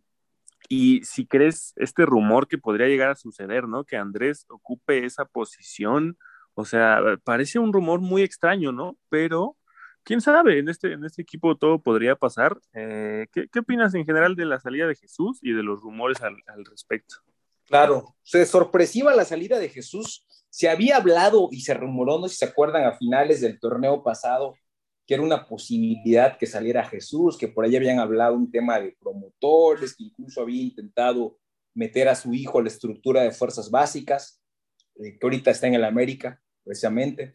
y si crees este rumor que podría llegar a suceder, ¿no? Que Andrés ocupe esa posición, o sea, parece un rumor muy extraño, ¿no? Pero, quién sabe, en este, en este equipo todo podría pasar. Eh, ¿qué, ¿qué, opinas en general de la salida de Jesús y de los rumores al, respecto? Claro, se sorpresiva la salida de Jesús. Se había hablado y se rumoró, no sé si se acuerdan, a finales del torneo pasado, que era una posibilidad que saliera Jesús, que por ahí habían hablado un tema de promotores, que incluso había intentado meter a su hijo a la estructura de fuerzas básicas, eh, que ahorita está en el América, precisamente,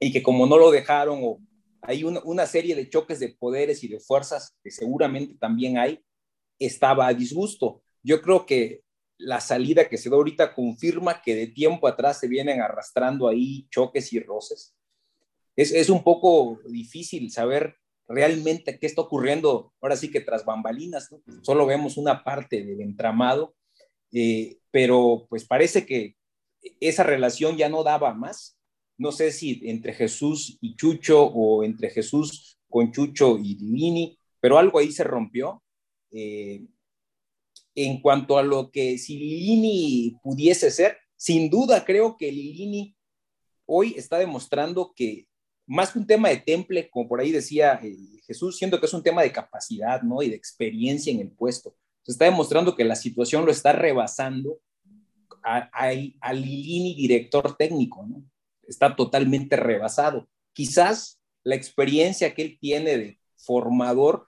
y que como no lo dejaron, o hay una, serie de choques de poderes y de fuerzas que seguramente también hay, estaba a disgusto. Yo creo que la salida que se da ahorita confirma que de tiempo atrás se vienen arrastrando ahí choques y roces. Es, es, un poco difícil saber realmente qué está ocurriendo. Ahora sí que tras bambalinas, solo vemos una parte del entramado, eh, pero pues parece que esa relación ya no daba más. No sé si entre Jesús y Chucho o entre Jesús con Chucho y Divini, pero algo ahí se rompió. Eh, en cuanto a lo que si Lilini pudiese ser, sin duda creo que Lilini hoy está demostrando que más que un tema de temple, como por ahí decía eh, Jesús, siento que es un tema de capacidad, ¿no? Y de experiencia en el puesto. Se está demostrando que la situación lo está rebasando a, a, a Lilini, director técnico, ¿no? Está totalmente rebasado. Quizás la experiencia que él tiene de formador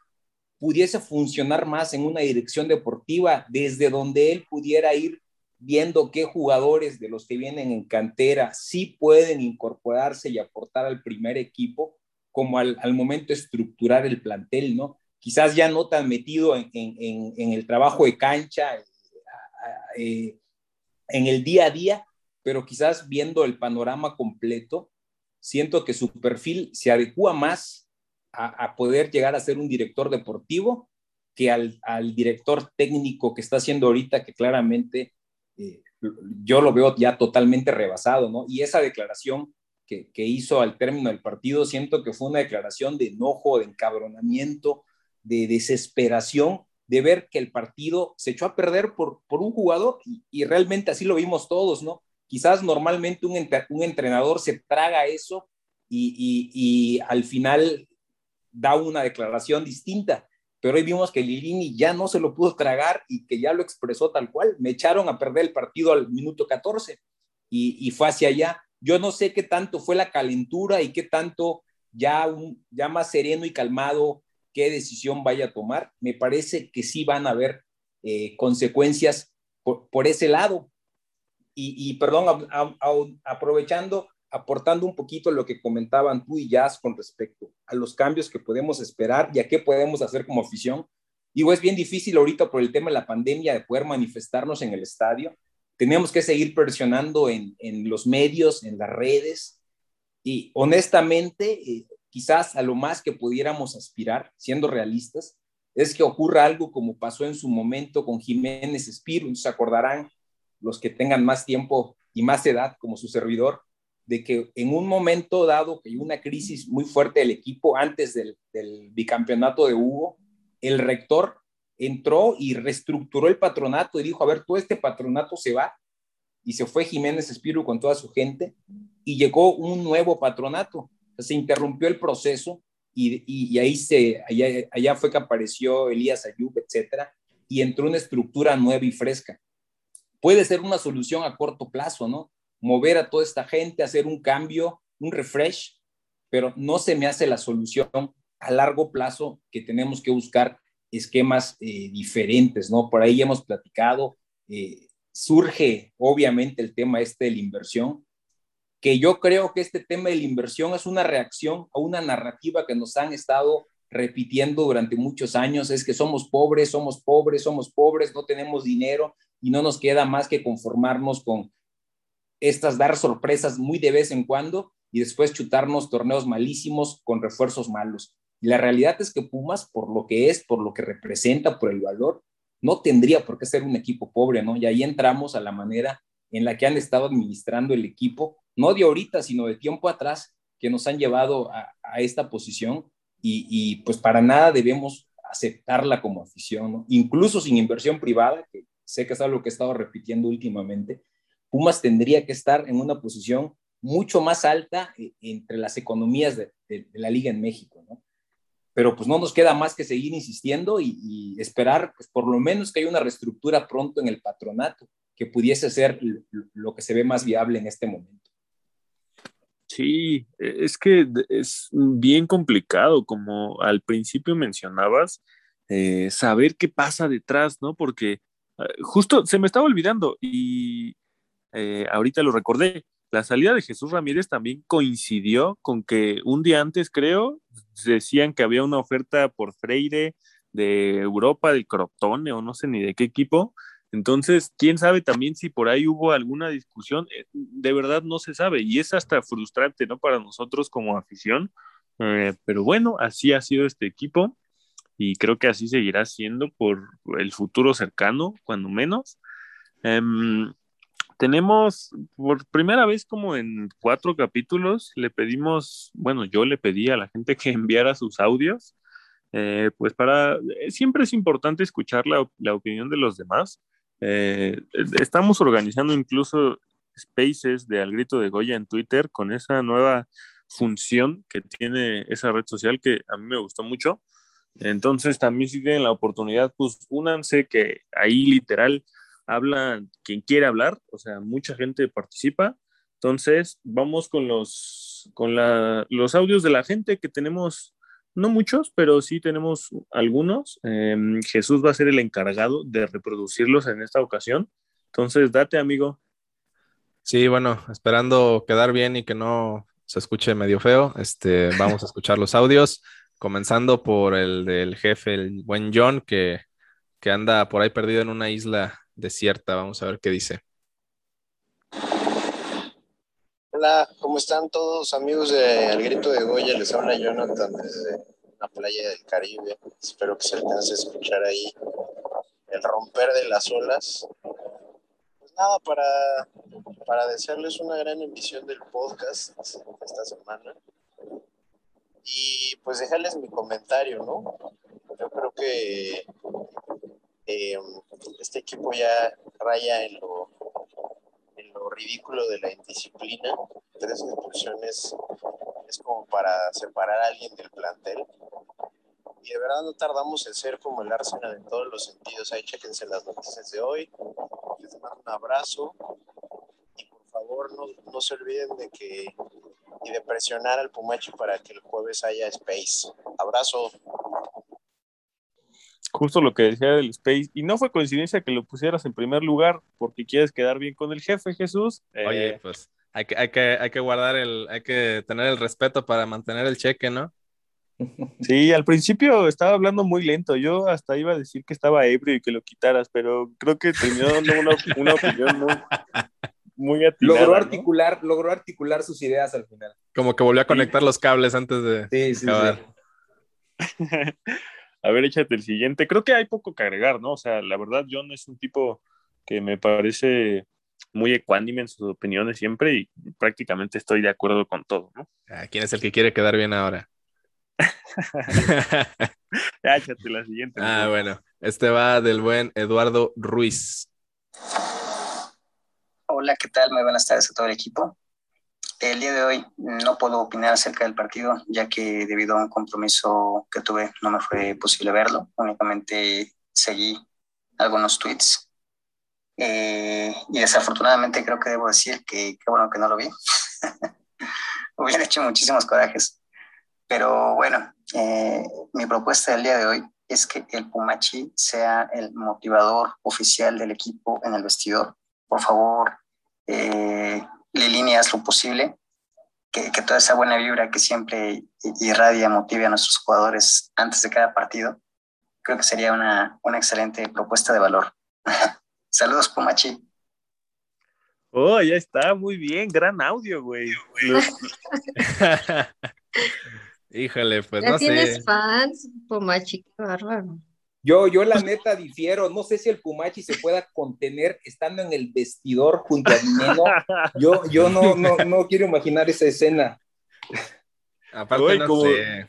pudiese funcionar más en una dirección deportiva desde donde él pudiera ir viendo qué jugadores de los que vienen en cantera sí pueden incorporarse y aportar al primer equipo, como al, al momento estructurar el plantel, ¿no? Quizás ya no tan metido en, en, en el trabajo de cancha, eh, en el día a día, pero quizás viendo el panorama completo, siento que su perfil se adecua más a, poder llegar a ser un director deportivo que al, al, director técnico que está haciendo ahorita, que claramente eh, yo lo veo ya totalmente rebasado, ¿no? Y esa declaración que, que, hizo al término del partido, siento que fue una declaración de enojo, de encabronamiento, de desesperación, de ver que el partido se echó a perder por, por un jugador y, y realmente así lo vimos todos, ¿no? Quizás normalmente un, entrenador se traga eso y, al final da una declaración distinta, pero hoy vimos que Lilini ya no se lo pudo tragar y que ya lo expresó tal cual. Me echaron a perder el partido al minuto 14 y, fue hacia allá. Yo no sé qué tanto fue la calentura y qué tanto ya, un, ya más sereno y calmado qué decisión vaya a tomar. Me parece que sí van a haber eh, consecuencias por, ese lado. Y, perdón, aprovechando, aportando un poquito lo que comentaban tú y Jazz con respecto a los cambios que podemos esperar y a qué podemos hacer como afición. Digo, es bien difícil ahorita por el tema de la pandemia de poder manifestarnos en el estadio. Tenemos que seguir presionando en, en los medios, en las redes. Y honestamente, eh, quizás a lo más que pudiéramos aspirar, siendo realistas, es que ocurra algo como pasó en su momento con Jiménez Espiro. Se acordarán los que tengan más tiempo y más edad como su servidor, de que en un momento dado que hay una crisis muy fuerte del equipo antes del, bicampeonato de Hugo, el rector entró y reestructuró el patronato y dijo, a ver, todo este patronato se va y se fue Jiménez Espíritu con toda su gente y llegó un nuevo patronato. Se interrumpió el proceso y, y, ahí se, allá, allá, fue que apareció Elías Ayub, etcétera, y entró una estructura nueva y fresca. Puede ser una solución a corto plazo, ¿no? Mover a toda esta gente, hacer un cambio, un refresh, pero no se me hace la solución a largo plazo que tenemos que buscar esquemas eh, diferentes, ¿no? Por ahí hemos platicado, eh, surge obviamente el tema este de la inversión, que yo creo que este tema de la inversión es una reacción a una narrativa que nos han estado repitiendo durante muchos años, es que somos pobres, somos pobres, somos pobres, no tenemos dinero y no nos queda más que conformarnos con estas dar sorpresas muy de vez en cuando y después chutarnos torneos malísimos con refuerzos malos. Y la realidad es que Pumas, por lo que es, por lo que representa, por el valor, no tendría por qué ser un equipo pobre, ¿no? Y ahí entramos a la manera en la que han estado administrando el equipo, no de ahorita, sino de tiempo atrás, que nos han llevado a, esta posición y, pues para nada debemos aceptarla como afición, ¿no? incluso sin inversión privada, que sé que es algo que he estado repitiendo últimamente, Pumas tendría que estar en una posición mucho más alta eh, entre las economías de, la liga en México, ¿no? pero pues no nos queda más que seguir insistiendo y, esperar pues por lo menos que haya una reestructura pronto en el patronato que pudiese ser lo que se ve más viable en este momento. Sí, e, es que es bien complicado, como al principio mencionabas, eh, saber qué pasa detrás, ¿no? Porque justo se me estaba olvidando y eh, ahorita lo recordé. La salida de Jesús Ramírez también coincidió con que un día antes, creo, decían que había una oferta por Freire de Europa, del Crotone o no sé ni de qué equipo. Entonces, quién sabe también si por ahí hubo alguna discusión, eh, de verdad no se sabe y es hasta frustrante, ¿no? Para nosotros como afición, eh, pero bueno, así ha sido este equipo y creo que así seguirá siendo por el futuro cercano, cuando menos. Em, tenemos por primera vez como en cuatro capítulos, le pedimos, bueno, yo le pedí a la gente que (laughs) enviara sus audios, eh, pues para, eh, siempre es importante escuchar la, la opinión de los demás. Eh, estamos organizando incluso spaces de Al Grito de Goya en Twitter con esa nueva función que tiene esa red social que a mí me gustó mucho. Entonces también si tienen la oportunidad, pues únanse que ahí literal habla quien quiere hablar, o sea, mucha gente participa. Entonces, vamos con los, con los audios de la gente que tenemos, no muchos, pero sí tenemos algunos. Em, Jesús va a ser el encargado de reproducirlos en esta ocasión. Entonces, date, amigo. Sí, bueno, esperando quedar bien y que no se escuche medio feo, este, vamos a escuchar los audios, comenzando por el del jefe, el buen John, que, que anda por ahí perdido en una isla desierta. Vamos a ver qué dice. Hola, ¿cómo están todos amigos de Al Grito de Goya? Les habla Jonathan desde la playa del Caribe. Espero que se alcance a escuchar ahí el romper de las olas. Pues nada, para, para desearles una gran emisión del podcast esta semana. Y pues dejarles mi comentario, ¿no? Yo creo que eh, este equipo ya raya en lo, en lo ridículo de la indisciplina. Tres expulsiones es como para separar a alguien del plantel. Y de verdad no tardamos en ser como el Arsenal en todos los sentidos. Ahí chequense las noticias de hoy. Les mando un abrazo. Y por favor no, no se olviden de que y de presionar al Pumachi para que el jueves haya space. Abrazo justo lo que decía del Space, y no fue coincidencia que lo pusieras en primer lugar porque quieres quedar bien con el jefe, Jesús. Oye, eh, pues hay que, hay, que, hay que guardar el, hay que tener el respeto para mantener el cheque, ¿no? Sí, al principio estaba hablando muy lento, yo hasta iba a decir que estaba ebrio y que lo quitaras, pero creo que terminó dando una, opinión muy, (laughs) muy atinada, logró articular, logró articular sus ideas al final. Como que volvió a conectar los cables antes de sí, sí, Sí. (laughs) a ver, échate el siguiente. Creo que hay poco que agregar, ¿no? O sea, la verdad, John es un tipo que me parece muy ecuánime en sus opiniones siempre y prácticamente estoy de acuerdo con todo, ¿no? Ah, ¿Quién es el que quiere quedar bien ahora? (laughs) Échate la siguiente. (laughs) Ah, bueno. Este va del buen Eduardo Ruiz. Hola, ¿qué tal? Muy buenas tardes a todo el equipo. El día de hoy no puedo opinar acerca del partido, ya que debido a un compromiso que tuve no me fue posible verlo. Únicamente seguí algunos tweets. Eh, y desafortunadamente creo que debo decir que qué bueno que no lo vi. (laughs) Hubiera hecho muchísimos corajes. Pero bueno, eh, mi propuesta del día de hoy es que el Pumachi sea el motivador oficial del equipo en el vestidor. Por favor, eh, Lilini, haz lo posible, que, que, toda esa buena vibra que siempre irradia, motive a nuestros jugadores antes de cada partido, creo que sería una, una excelente propuesta de valor. (laughs) Saludos, Pumachi. Oh, ya está, muy bien, gran audio, güey. (laughs) (laughs) Híjole, pues ¿Ya no tienes sé. fans, Pumachi? Qué bárbaro. Yo, yo la neta difiero, no sé si el Pumachi se pueda contener estando en el vestidor junto a Dineno. Yo, yo no, no, no quiero imaginar esa escena. Aparte, Uy, no como- sé.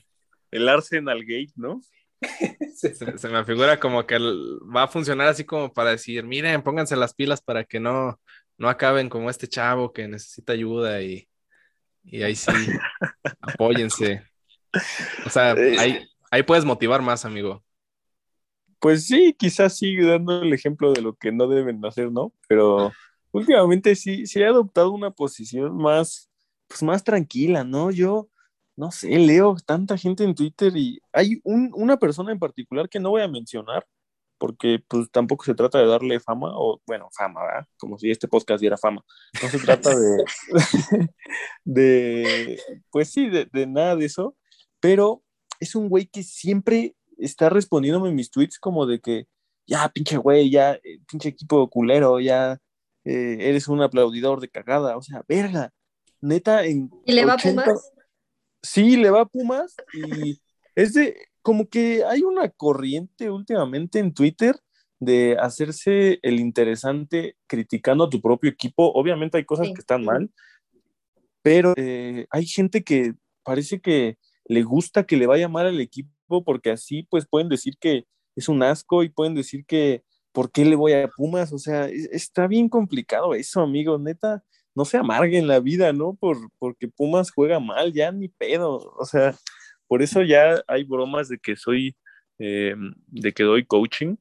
El Arsenal Gate, ¿no? (laughs) Se, se me figura como que el- va a funcionar así como para decir, miren, pónganse las pilas para que no, no acaben como este chavo que necesita ayuda y, y ahí sí, (laughs) apóyense. O sea, Eh. ahí, ahí puedes motivar más, amigo. Pues sí, quizás sí dando el ejemplo de lo que no deben hacer, ¿no? Pero últimamente sí, sí he adoptado una posición más, pues más tranquila, ¿no? Yo, no sé, leo tanta gente en Twitter y hay un- una persona en particular que no voy a mencionar porque pues tampoco se trata de darle fama, o bueno, fama, ¿verdad? Como si este podcast diera fama. No se trata de, (laughs) de pues sí, de, de nada de eso, pero es un güey que siempre está respondiéndome mis tweets como de que, ya, pinche güey, ya, eh, pinche equipo culero, ya, eh, eres un aplaudidor de cagada, o sea, verga, neta, en ¿Y le va a 80 Pumas? Sí, le va a Pumas y es de, como que hay una corriente últimamente en Twitter de hacerse el interesante criticando a tu propio equipo. Obviamente hay cosas Sí. que están mal, pero eh, hay gente que parece que le gusta que le vaya mal al equipo porque así pues pueden decir que es un asco y pueden decir que ¿por qué le voy a Pumas? O sea, es- está bien complicado eso, amigo, neta, no se amarguen la vida, ¿no? Por, porque Pumas juega mal, ya ni pedo, o sea, por eso ya hay bromas de que soy, eh, de que doy coaching,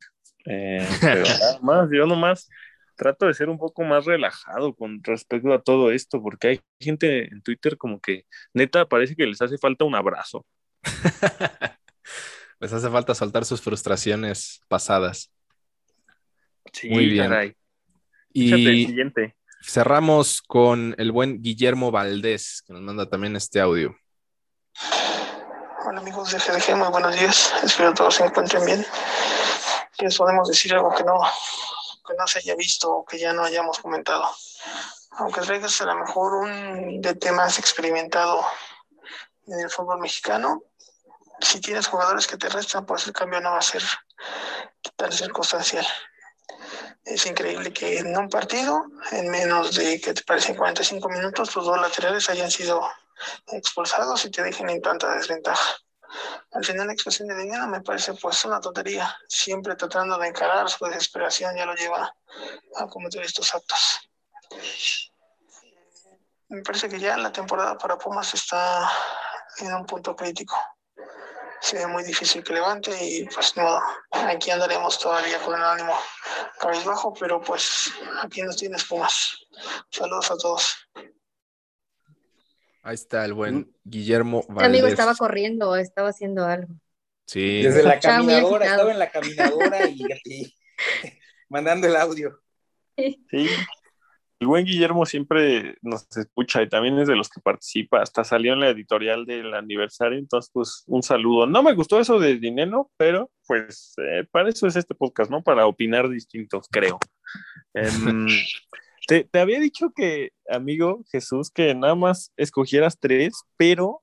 eh, pero (laughs) nada más, yo nomás trato de ser un poco más relajado con respecto a todo esto, porque hay gente en Twitter como que neta parece que les hace falta un abrazo. (laughs) Les hace falta soltar sus frustraciones pasadas. Sí, Muy bien. caray. Échate el Y siguiente. cerramos con el buen Guillermo Valdés, que nos manda también este audio. Hola amigos de GDG, muy buenos días. Espero todos se encuentren bien. Les podemos decir algo que no, que no se haya visto o que ya no hayamos comentado. Aunque traigas a lo mejor un DT más experimentado en el fútbol mexicano, si tienes jugadores que te restan, pues el cambio no va a ser tan circunstancial. Es increíble que en un partido, en menos de que te parecen 45 minutos, tus dos laterales hayan sido expulsados y te dejen en tanta desventaja. Al final la expresión de dinero me parece pues una tontería. Siempre tratando de encarar su desesperación ya lo lleva a cometer estos actos. Me parece que ya la temporada para Pumas está en un punto crítico. Se ve muy difícil que levante y pues no, aquí andaremos todavía con el ánimo cabizbajo, pero pues aquí nos tienes Pumas. Saludos a todos. Ahí está el Mm. buen Guillermo Este amigo Valdés. estaba corriendo, estaba haciendo algo. Sí, Desde la Estaba caminadora, estaba en la caminadora y, y (laughs) mandando el audio. Sí. El buen Guillermo siempre nos escucha y también es de los que participa. Hasta salió en la editorial del aniversario, entonces pues un saludo. No me gustó eso de dinero, pero pues eh, para eso es este podcast, ¿no? Para opinar distintos, creo. Em, (laughs) te, te había dicho que, amigo Jesús, que nada más escogieras tres, pero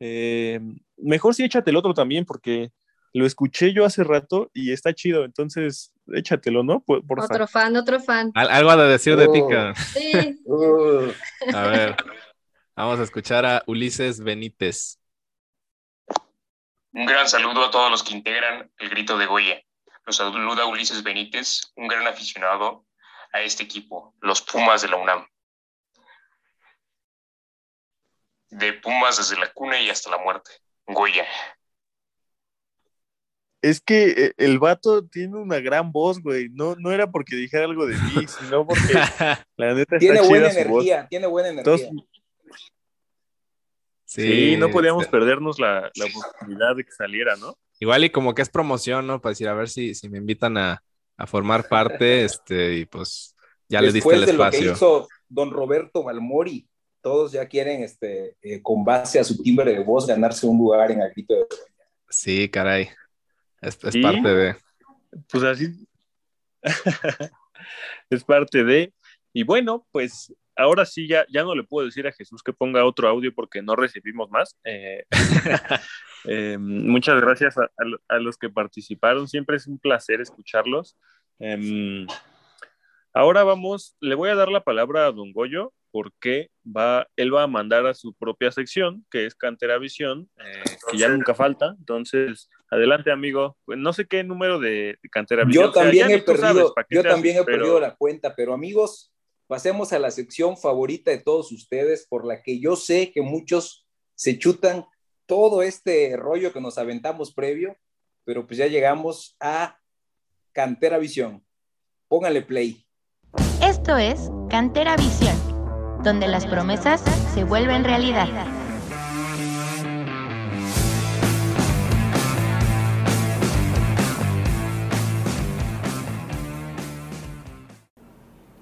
eh, mejor sí échate el otro también porque lo escuché yo hace rato y está chido. Entonces, échatelo, ¿no? Por, otro fan, otro fan. algo a decir de ti, oh. Sí. a ver, vamos a escuchar a Ulises Benítez. Un gran saludo a todos los que integran el grito de Goya. Los saluda Ulises Benítez, un gran aficionado a este equipo, los Pumas de la UNAM. De Pumas desde la cuna y hasta la muerte. Goya. Es que eh, el vato tiene una gran voz, güey. No, no era porque dijera algo de mí, (laughs) sino porque (laughs) la neta tiene buena energía, tiene buena energía. sí, no podíamos perdernos la, la, oportunidad de que saliera, ¿no? Igual y como que es promoción, ¿no? Para decir, a ver si, si me invitan a, a formar parte, este, y pues ya le diste el espacio. De lo que hizo don Roberto Balmori, todos ya quieren, este, eh, con base a su timbre de voz, ganarse un lugar en Agrito de Sí, caray. Es, parte de. Pues así. (laughs) es parte de. Y bueno, pues ahora sí ya, ya no le puedo decir a Jesús que ponga otro audio porque no recibimos más. Eh, (laughs) eh, muchas gracias a, los que participaron. Siempre es un placer escucharlos. Em, ahora vamos, le voy a dar la palabra a Don Goyo porque va, él va a mandar a su propia sección, que es Cantera Visión, eh, que ya nunca falta. Entonces, adelante, amigo. Pues no sé qué número de, Cantera Visión. Yo también he perdido, yo también he perdido la cuenta, pero amigos, pasemos a la sección favorita de todos ustedes, por la que yo sé que muchos se chutan todo este rollo que nos aventamos previo, pero pues ya llegamos a Cantera Visión. Póngale play. Esto es Cantera Visión donde las promesas se vuelven realidad.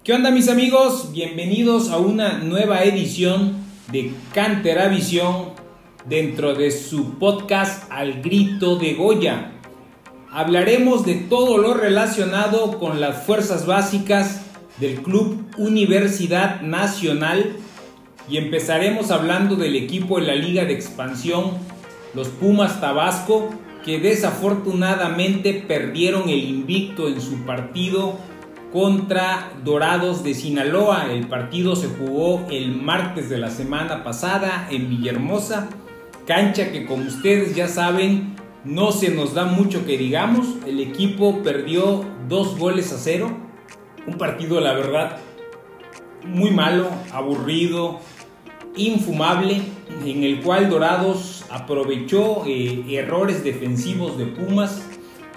¿Qué onda mis amigos? Bienvenidos a una nueva edición de Cantera Visión dentro de su podcast Al Grito de Goya. Hablaremos de todo lo relacionado con las fuerzas básicas del Club Universidad Nacional y empezaremos hablando del equipo de la Liga de Expansión, los Pumas Tabasco, que desafortunadamente perdieron el invicto en su partido contra Dorados de Sinaloa. El partido se jugó el martes de la semana pasada en Villahermosa, cancha que como ustedes ya saben no se nos da mucho que digamos. El equipo perdió dos goles a cero un partido, la verdad, muy malo, aburrido, infumable, en el cual Dorados aprovechó eh, errores defensivos de Pumas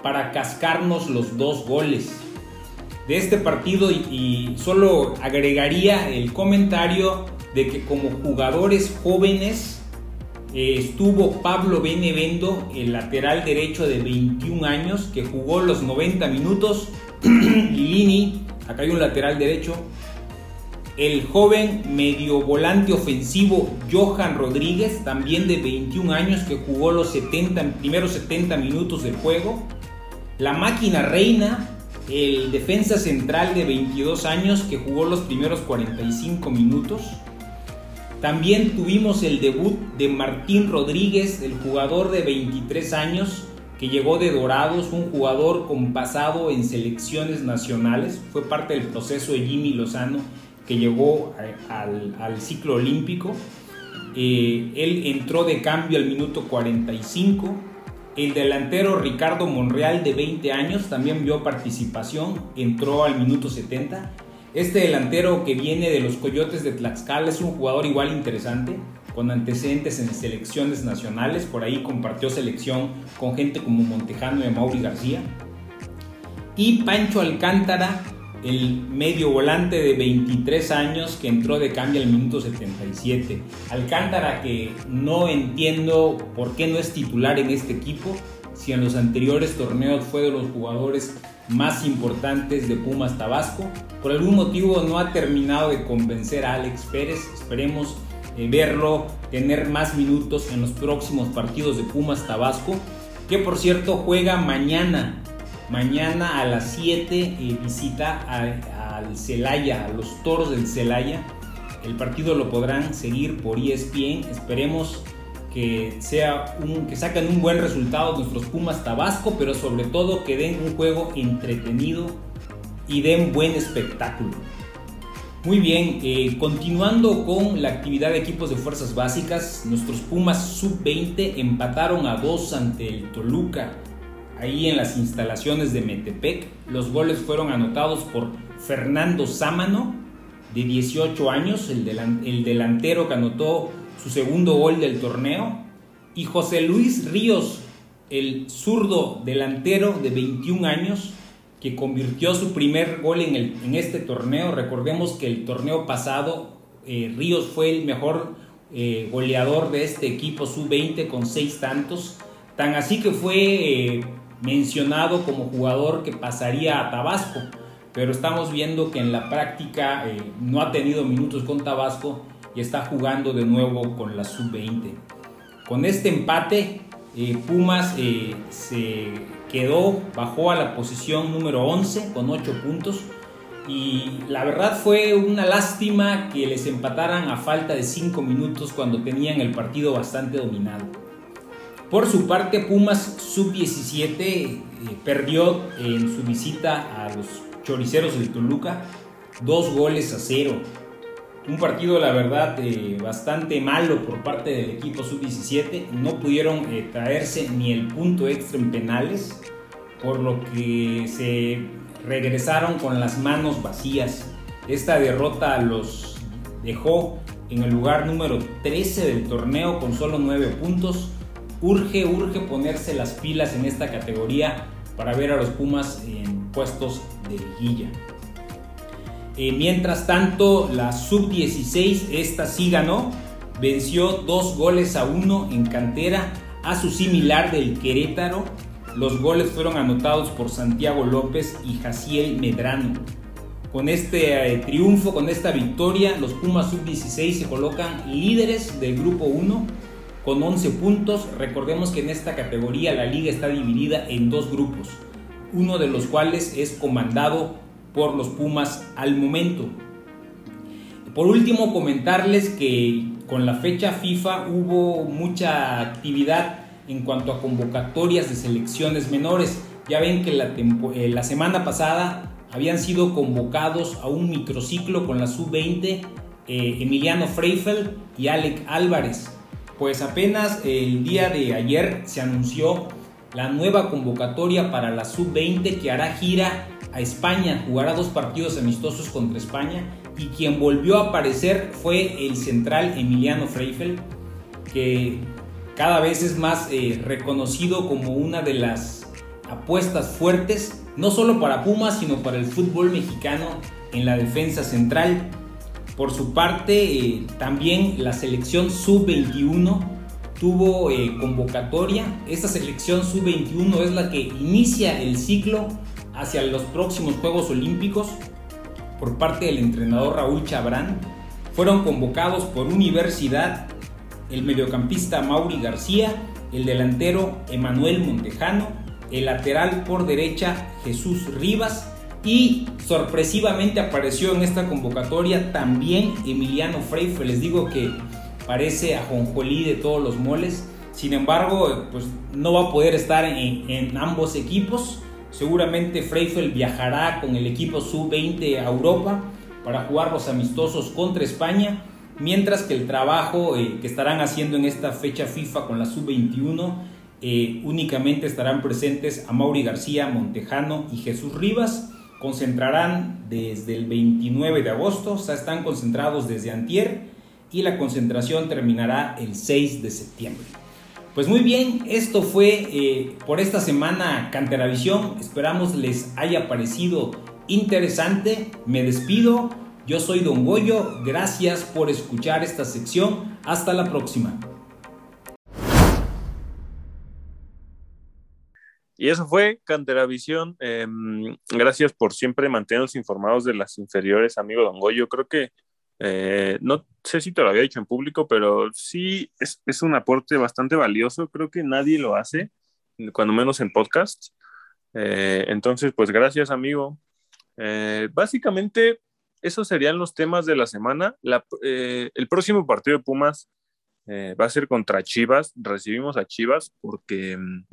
para cascarnos los dos goles de este partido y, solo agregaría el comentario de que como jugadores jóvenes eh, estuvo Pablo Benevendo, el lateral derecho de 21 años, que jugó los 90 minutos, (clears throat) y Lini acá hay un lateral derecho, el joven medio volante ofensivo Johan Rodríguez, también de 21 años, que jugó los 70, primeros 70 minutos del juego. La máquina reina, el defensa central de 22 años, que jugó los primeros 45 minutos. También tuvimos el debut de Martín Rodríguez, el jugador de 23 años, que llegó de Dorados, un jugador con pasado en selecciones nacionales, fue parte del proceso de Jimmy Lozano que llegó al, ciclo olímpico. Eh, él entró de cambio al minuto 45. El delantero Ricardo Monreal de 20 años también vio participación, entró al minuto 70. Este delantero que viene de los Coyotes de Tlaxcala es un jugador igual interesante con antecedentes en selecciones nacionales, por ahí compartió selección con gente como Montejano y Mauri García. Y Pancho Alcántara, el medio volante de 23 años que entró de cambio al minuto 77. Alcántara que no entiendo por qué no es titular en este equipo, si en los anteriores torneos fue de los jugadores más importantes de Pumas Tabasco. Por algún motivo no ha terminado de convencer a Alex Pérez. Esperemos verlo, tener más minutos en los próximos partidos de Pumas Tabasco, que por cierto juega mañana, mañana a las 7 eh, visita al Celaya, a los Toros del Celaya. El partido lo podrán seguir por ESPN, esperemos que sea un, que saquen un buen resultado nuestros Pumas Tabasco, pero sobre todo que den un juego entretenido y den buen espectáculo. Muy bien, eh, continuando con la actividad de equipos de fuerzas básicas, nuestros Pumas sub-20 empataron a dos ante el Toluca, ahí en las instalaciones de Metepec. Los goles fueron anotados por Fernando Sámano, de 18 años, el, el delantero que anotó su segundo gol del torneo, y José Luis Ríos, el zurdo delantero de 21 años, que convirtió su primer gol en, el, en este torneo. Recordemos que el torneo pasado eh, Ríos fue el mejor eh, goleador de este equipo sub-20 con seis tantos. Tan así que fue eh, mencionado como jugador que pasaría a Tabasco. Pero estamos viendo que en la práctica no ha tenido minutos con Tabasco y está jugando de nuevo con la sub-20. Con este empate, Pumas se quedó, bajó a la posición número 11 con 8 puntos. Y la verdad fue una lástima que les empataran a falta de 5 minutos cuando tenían el partido bastante dominado. Por su parte, Pumas sub-17 eh, perdió en su visita a los choriceros del Toluca dos goles a cero un partido, la verdad, eh, bastante malo por parte del equipo sub-17. No pudieron eh, traerse ni el punto extra en penales, por lo que se regresaron con las manos vacías. Esta derrota los dejó en el lugar número 13 del torneo con solo 9 puntos. Urge, urge ponerse las pilas en esta categoría para ver a los Pumas en puestos de liguilla. Eh, mientras tanto, la sub-16, esta sí ganó, venció dos goles a uno en cantera a su similar del Querétaro. Los goles fueron anotados por Santiago López y Jaciel Medrano. Con este eh, triunfo, con esta victoria, los Pumas sub-16 se colocan líderes del grupo 1 con 11 puntos. Recordemos que en esta categoría la liga está dividida en dos grupos, uno de los cuales es comandado por los Pumas al momento. Por último, comentarles que con la fecha FIFA hubo mucha actividad en cuanto a convocatorias de selecciones menores. Ya ven que la, eh, semana pasada habían sido convocados a un microciclo con la sub-20 eh, Emiliano Freifel y Alec Álvarez. Pues apenas el día de ayer se anunció la nueva convocatoria para la sub-20 que hará gira a España, jugará dos partidos amistosos contra España y quien volvió a aparecer fue el central Emiliano Freifel, que cada vez es más eh, reconocido como una de las apuestas fuertes, no solo para Pumas, sino para el fútbol mexicano en la defensa central. Por su parte, eh, también la selección sub-21 tuvo eh, convocatoria. Esta selección sub-21 es la que inicia el ciclo hacia los próximos Juegos Olímpicos por parte del entrenador Raúl Chabrán. Fueron convocados por Universidad el mediocampista Mauri García, el delantero Emanuel Montejano, el lateral por derecha Jesús Rivas y sorpresivamente apareció en esta convocatoria también Emiliano Freife. Les digo que parece a Jonjolí de todos los moles. Sin embargo, pues no va a poder estar en, en ambos equipos. Seguramente Freifel viajará con el equipo sub-20 a Europa para jugar los amistosos contra España, mientras que el trabajo eh, que estarán haciendo en esta fecha FIFA con la sub-21 eh, únicamente estarán presentes a Mauri García, Montejano y Jesús Rivas. Concentrarán desde el 29 de agosto, o están concentrados desde antier y la concentración terminará el 6 de septiembre. Pues muy bien, esto fue eh, por esta semana Canteravisión. Esperamos les haya parecido interesante. Me despido. Yo soy Don Goyo. Gracias por escuchar esta sección. Hasta la próxima. Y eso fue Canteravisión. Em, gracias por siempre mantenernos informados de las inferiores, amigo Don Goyo. Creo que eh, no sé si te lo había dicho en público, pero sí es, es, un aporte bastante valioso. Creo que nadie lo hace, cuando menos en podcast. Eh, entonces, pues gracias, amigo. Eh, básicamente, esos serían los temas de la semana. La, el próximo partido de Pumas eh, va a ser contra Chivas. Recibimos a Chivas porque, mm,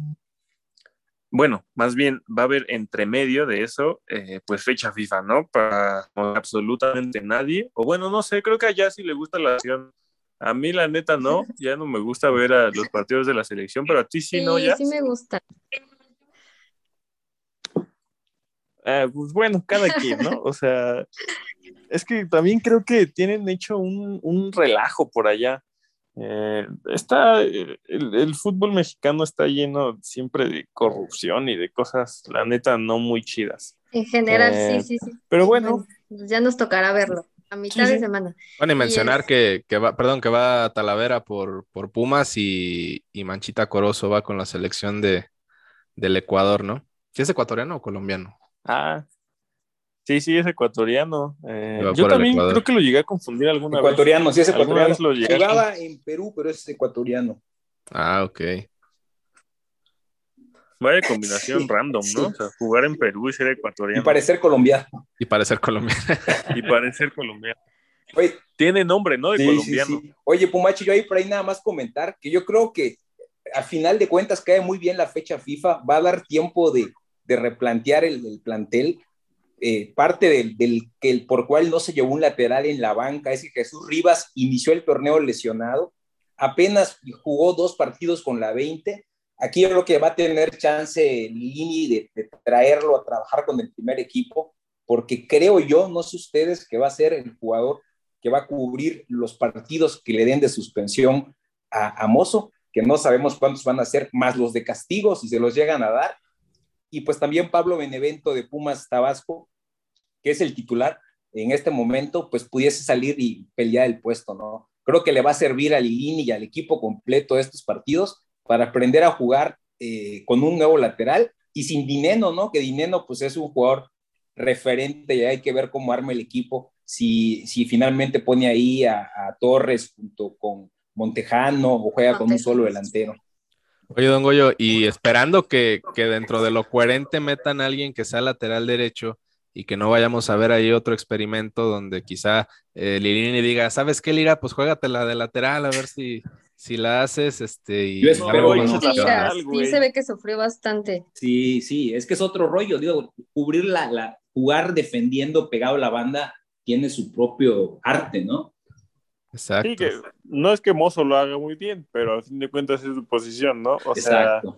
bueno, más bien va a haber entre medio de eso, eh, pues fecha FIFA, ¿no? Para absolutamente nadie. O bueno, no sé, creo que allá sí le gusta la acción. A mí la neta no, (laughs) ya no me gusta ver a los partidos de la selección, pero a ti sí, ¿no? Ya. Sí, me gusta. Ah, pues bueno, cada quien, ¿no? O sea, es que también creo que tienen hecho un, un relajo por allá. Eh, está, el, el, fútbol mexicano está lleno siempre de corrupción y de cosas, la neta, no muy chidas. En general, Eh, sí, sí, sí. Pero bueno, Pues ya nos tocará verlo a mitad Sí, de sí. semana. Bueno, y Y mencionar es- que, que va, perdón, que va a Talavera por, por Pumas y, y Manchita Corozo va con la selección de, del Ecuador, ¿no? ¿Sí es ecuatoriano o colombiano? ah, sí, sí, es ecuatoriano. Eh, yo también creo que lo llegué a confundir alguna Ecuatoriano, sí es vez. Ecuatoriano. vez lo llegué a Jugaba en Perú, pero es ecuatoriano. Ah, ok. Vaya combinación (laughs) random, ¿no? Sí. O sea, jugar en Perú y ser Y ecuatoriano parecer colombiano. Y parecer colombiano. (laughs) y parecer colombiano. Oye, Tiene nombre, ¿no? De Sí, sí, colombiano. sí. Oye, Pumachi, yo ahí por ahí nada más comentar que yo creo que a final de cuentas cae muy bien la fecha FIFA, va a dar tiempo de, de replantear el, el plantel. Eh, parte del, del que por cual no se llevó un lateral en la banca es que Jesús Rivas inició el torneo lesionado, apenas jugó dos partidos con la 20. Aquí yo creo que va a tener chance Lini de, de traerlo a trabajar con el primer equipo, porque creo yo, no sé ustedes, que va a ser el jugador que va a cubrir los partidos que le den de suspensión a, a Mozo, que no sabemos cuántos van a ser, más los de castigo, si se los llegan a dar. Y pues también Pablo Benevento de Pumas Tabasco, que es el titular en este momento, pues pudiese salir y pelear el puesto, ¿no? Creo que le va a servir a Lilini y al equipo completo estos partidos para aprender a jugar eh, con un nuevo lateral y sin Dineno, ¿no? Que Dineno pues es un jugador referente y hay que ver cómo arma el equipo, si, si finalmente pone ahí a, a Torres junto con Montejano o juega con un solo delantero. Oye, don Goyo, y esperando que, que dentro de lo coherente metan a alguien que sea lateral derecho y que no vayamos a ver ahí otro experimento donde quizá eh, Lilini diga, ¿sabes qué, Lira? Pues juégatela de lateral a ver si, si la haces. Este, y Yo espero, algo ¿no? Sí, se ve que sufrió bastante. Sí, sí, es que es otro rollo, digo, cubrir la, la jugar defendiendo pegado a la banda tiene su propio arte, ¿no? Exacto. Sí, que no es que Mozo lo haga muy bien, pero a fin de cuentas es su posición, ¿no? O sea. (laughs)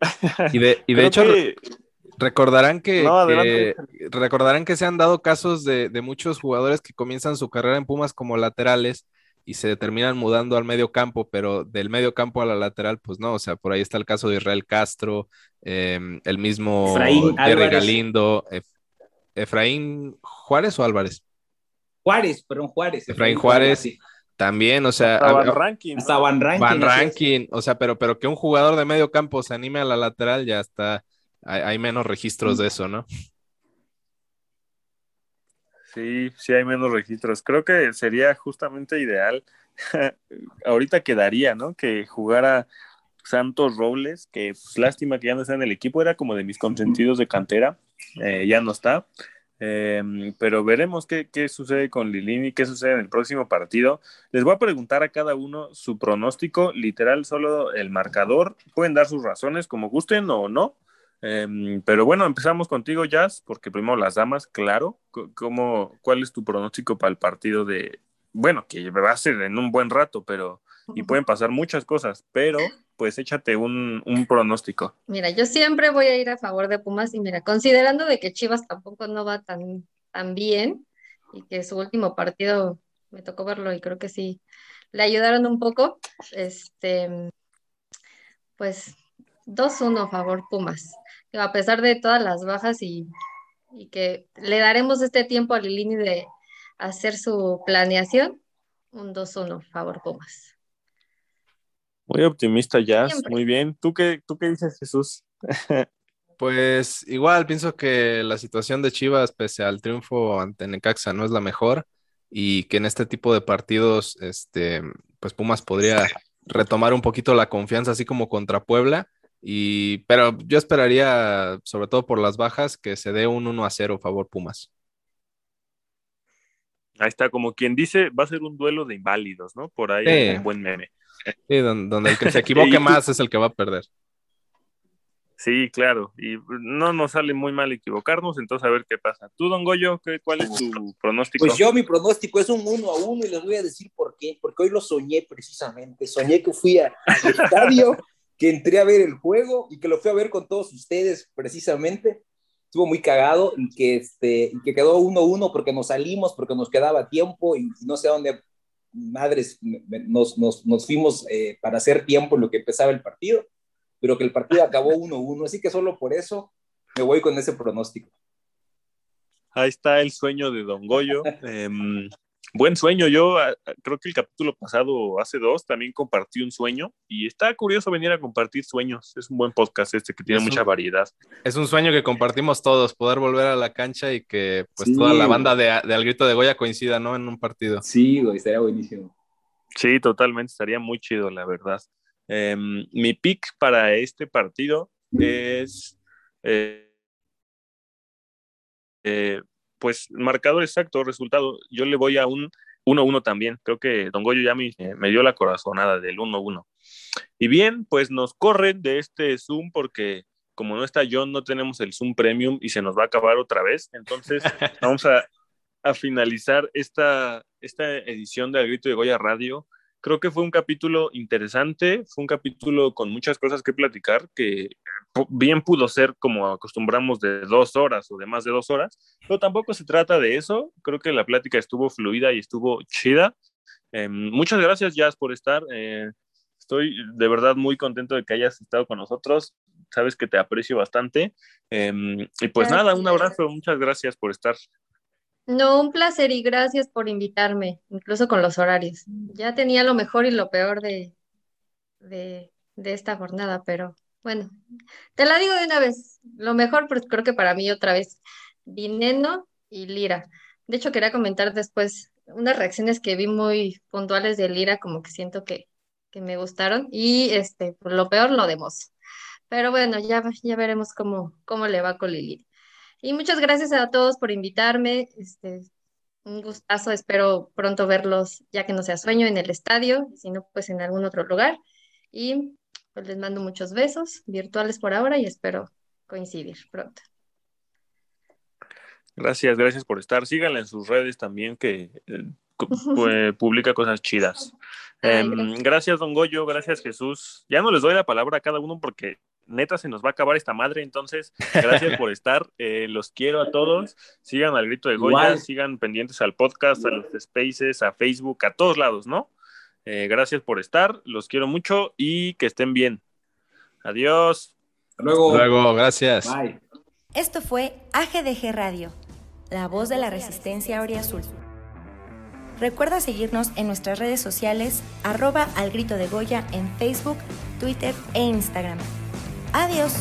(laughs) Y de, y de creo hecho, que- recordarán que, No, adelante. que- recordarán que se han dado casos de, de muchos jugadores que comienzan su carrera en Pumas como laterales y se terminan mudando al medio campo, pero del medio campo a la lateral, pues no, o sea, por ahí está el caso de Israel Castro, eh, el mismo Efraín Jerry Álvarez. Galindo, Ef- Efraín Juárez o Álvarez, Juárez, perdón, Juárez. Efraín Juárez, sí. también, o sea, hasta Van Ranking, Van Ranking. Van o sea, pero, pero que un jugador de medio campo se anime a la lateral, ya está, hay, hay menos registros de eso, ¿no? Sí, sí hay menos registros. Creo que sería justamente ideal. (laughs) Ahorita quedaría, ¿no? Que jugara Santos Robles, que pues, lástima que ya no está en el equipo, era como de mis consentidos de cantera, eh, ya no está. Eh, pero veremos qué, qué sucede con Lilini, qué sucede en el próximo partido. Les voy a preguntar a cada uno su pronóstico, literal, solo el marcador. Pueden dar sus razones como gusten o no. Eh, pero bueno, empezamos contigo, Jazz, porque primero las damas, claro. ¿Cómo, ¿Cuál es tu pronóstico para el partido de, bueno, que va a ser en un buen rato, pero, y pueden pasar muchas cosas, pero pues échate un, pronóstico. Mira, yo siempre voy a ir a favor de Pumas y mira, considerando de que Chivas tampoco no va tan, bien y que su último partido me tocó verlo y creo que sí le ayudaron un poco, este, pues 2-1 a favor Pumas. A pesar de todas las bajas y que le daremos este tiempo a Lilini de hacer su planeación, un 2-1 a favor Pumas. Muy optimista, Jazz, Siempre. muy bien. ¿Tú qué, ¿Tú qué dices, Jesús? (laughs) Pues igual pienso que la situación de Chivas, pese al triunfo ante Necaxa, no es la mejor y que en este tipo de partidos, este, pues Pumas podría retomar un poquito la confianza, así como contra Puebla. Y, pero yo esperaría, sobre todo por las bajas, que se dé un 1 a 0 favor Pumas. Ahí está, como quien dice, va a ser un duelo de inválidos, ¿no? Por ahí un buen meme. Sí, donde, el que se (laughs) equivoque más es el que va a perder. Sí, claro, y no nos sale muy mal equivocarnos, entonces a ver qué pasa. Tú, Don Goyo, ¿cuál es tu pronóstico? Pues yo mi pronóstico es un uno a uno y les voy a decir por qué, porque hoy lo soñé precisamente, soñé que fui al estadio, (laughs) que entré a ver el juego y que lo fui a ver con todos ustedes precisamente, estuvo muy cagado y que, este, y que quedó uno a uno porque nos salimos, porque nos quedaba tiempo y no sé a dónde madres nos, nos, nos fuimos eh, para hacer tiempo en lo que empezaba el partido pero que el partido acabó (laughs) 1-1, así que solo por eso me voy con ese pronóstico. Ahí está el sueño de Don Goyo. Em, buen sueño. Yo ah, ah, creo que el capítulo pasado, hace dos, también compartí un sueño y está curioso venir a compartir sueños. Es un buen podcast este que tiene mucha variedad. Es un sueño que compartimos todos, poder volver a la cancha y que pues toda la banda de, de, Al Grito de Goya coincida, ¿no? En un partido. Sí, güey, estaría buenísimo. Sí, totalmente, estaría muy chido, la verdad. Em, mi pick para este partido es, eh, eh, pues, marcador exacto, resultado. Yo le voy a un 1-1 también. Creo que Don Goyo ya me, me dio la corazonada del 1-1. Y bien, pues nos corren de este Zoom porque como no está John, no tenemos el Zoom Premium y se nos va a acabar otra vez. Entonces, (laughs) vamos a, a finalizar esta, esta edición de Al Grito de Goya Radio creo que fue un capítulo interesante, fue un capítulo con muchas cosas que platicar, que bien pudo ser como acostumbramos de dos horas o de más de dos horas, pero tampoco se trata de eso, creo que la plática estuvo fluida y estuvo chida. Em, muchas gracias, Jazz, por estar. Eh, estoy de verdad muy contento de que hayas estado con nosotros. Sabes que te aprecio bastante. Em, y pues nada, un abrazo, muchas gracias por estar. No, un placer y gracias por invitarme, incluso con los horarios. Ya tenía lo mejor y lo peor de, de, esta jornada, pero bueno, te la digo de una vez. Lo mejor, pues creo que para mí otra vez, Dineno y Lira. De hecho, quería comentar después unas reacciones que vi muy puntuales de Lira, como que siento que, que me gustaron, y este, por lo peor, lo de Pero bueno, ya, ya veremos cómo, cómo le va con Lili. Y muchas gracias a todos por invitarme. Este, un gustazo, espero pronto verlos, ya que no sea sueño, en el estadio, si no, pues en algún otro lugar. Y pues les mando muchos besos virtuales por ahora y espero coincidir pronto. Gracias, gracias por estar. Síganla en sus redes también, que eh, (laughs) publica cosas chidas. Em, gracias, don Goyo, gracias, Jesús. Ya no les doy la palabra a cada uno porque neta se nos va a acabar esta madre, entonces gracias por estar, (laughs) eh, los quiero a todos, sigan al grito de Goya, sigan pendientes al podcast, a los spaces, a Facebook, a todos lados, ¿no? Eh, gracias por estar, los quiero mucho y que estén bien. Adiós. Hasta luego. luego, gracias. Bye. Esto fue AGDG Radio, la voz de la resistencia Azul. Recuerda seguirnos en nuestras redes sociales, arroba al grito de Goya en Facebook, Twitter e Instagram. Adiós.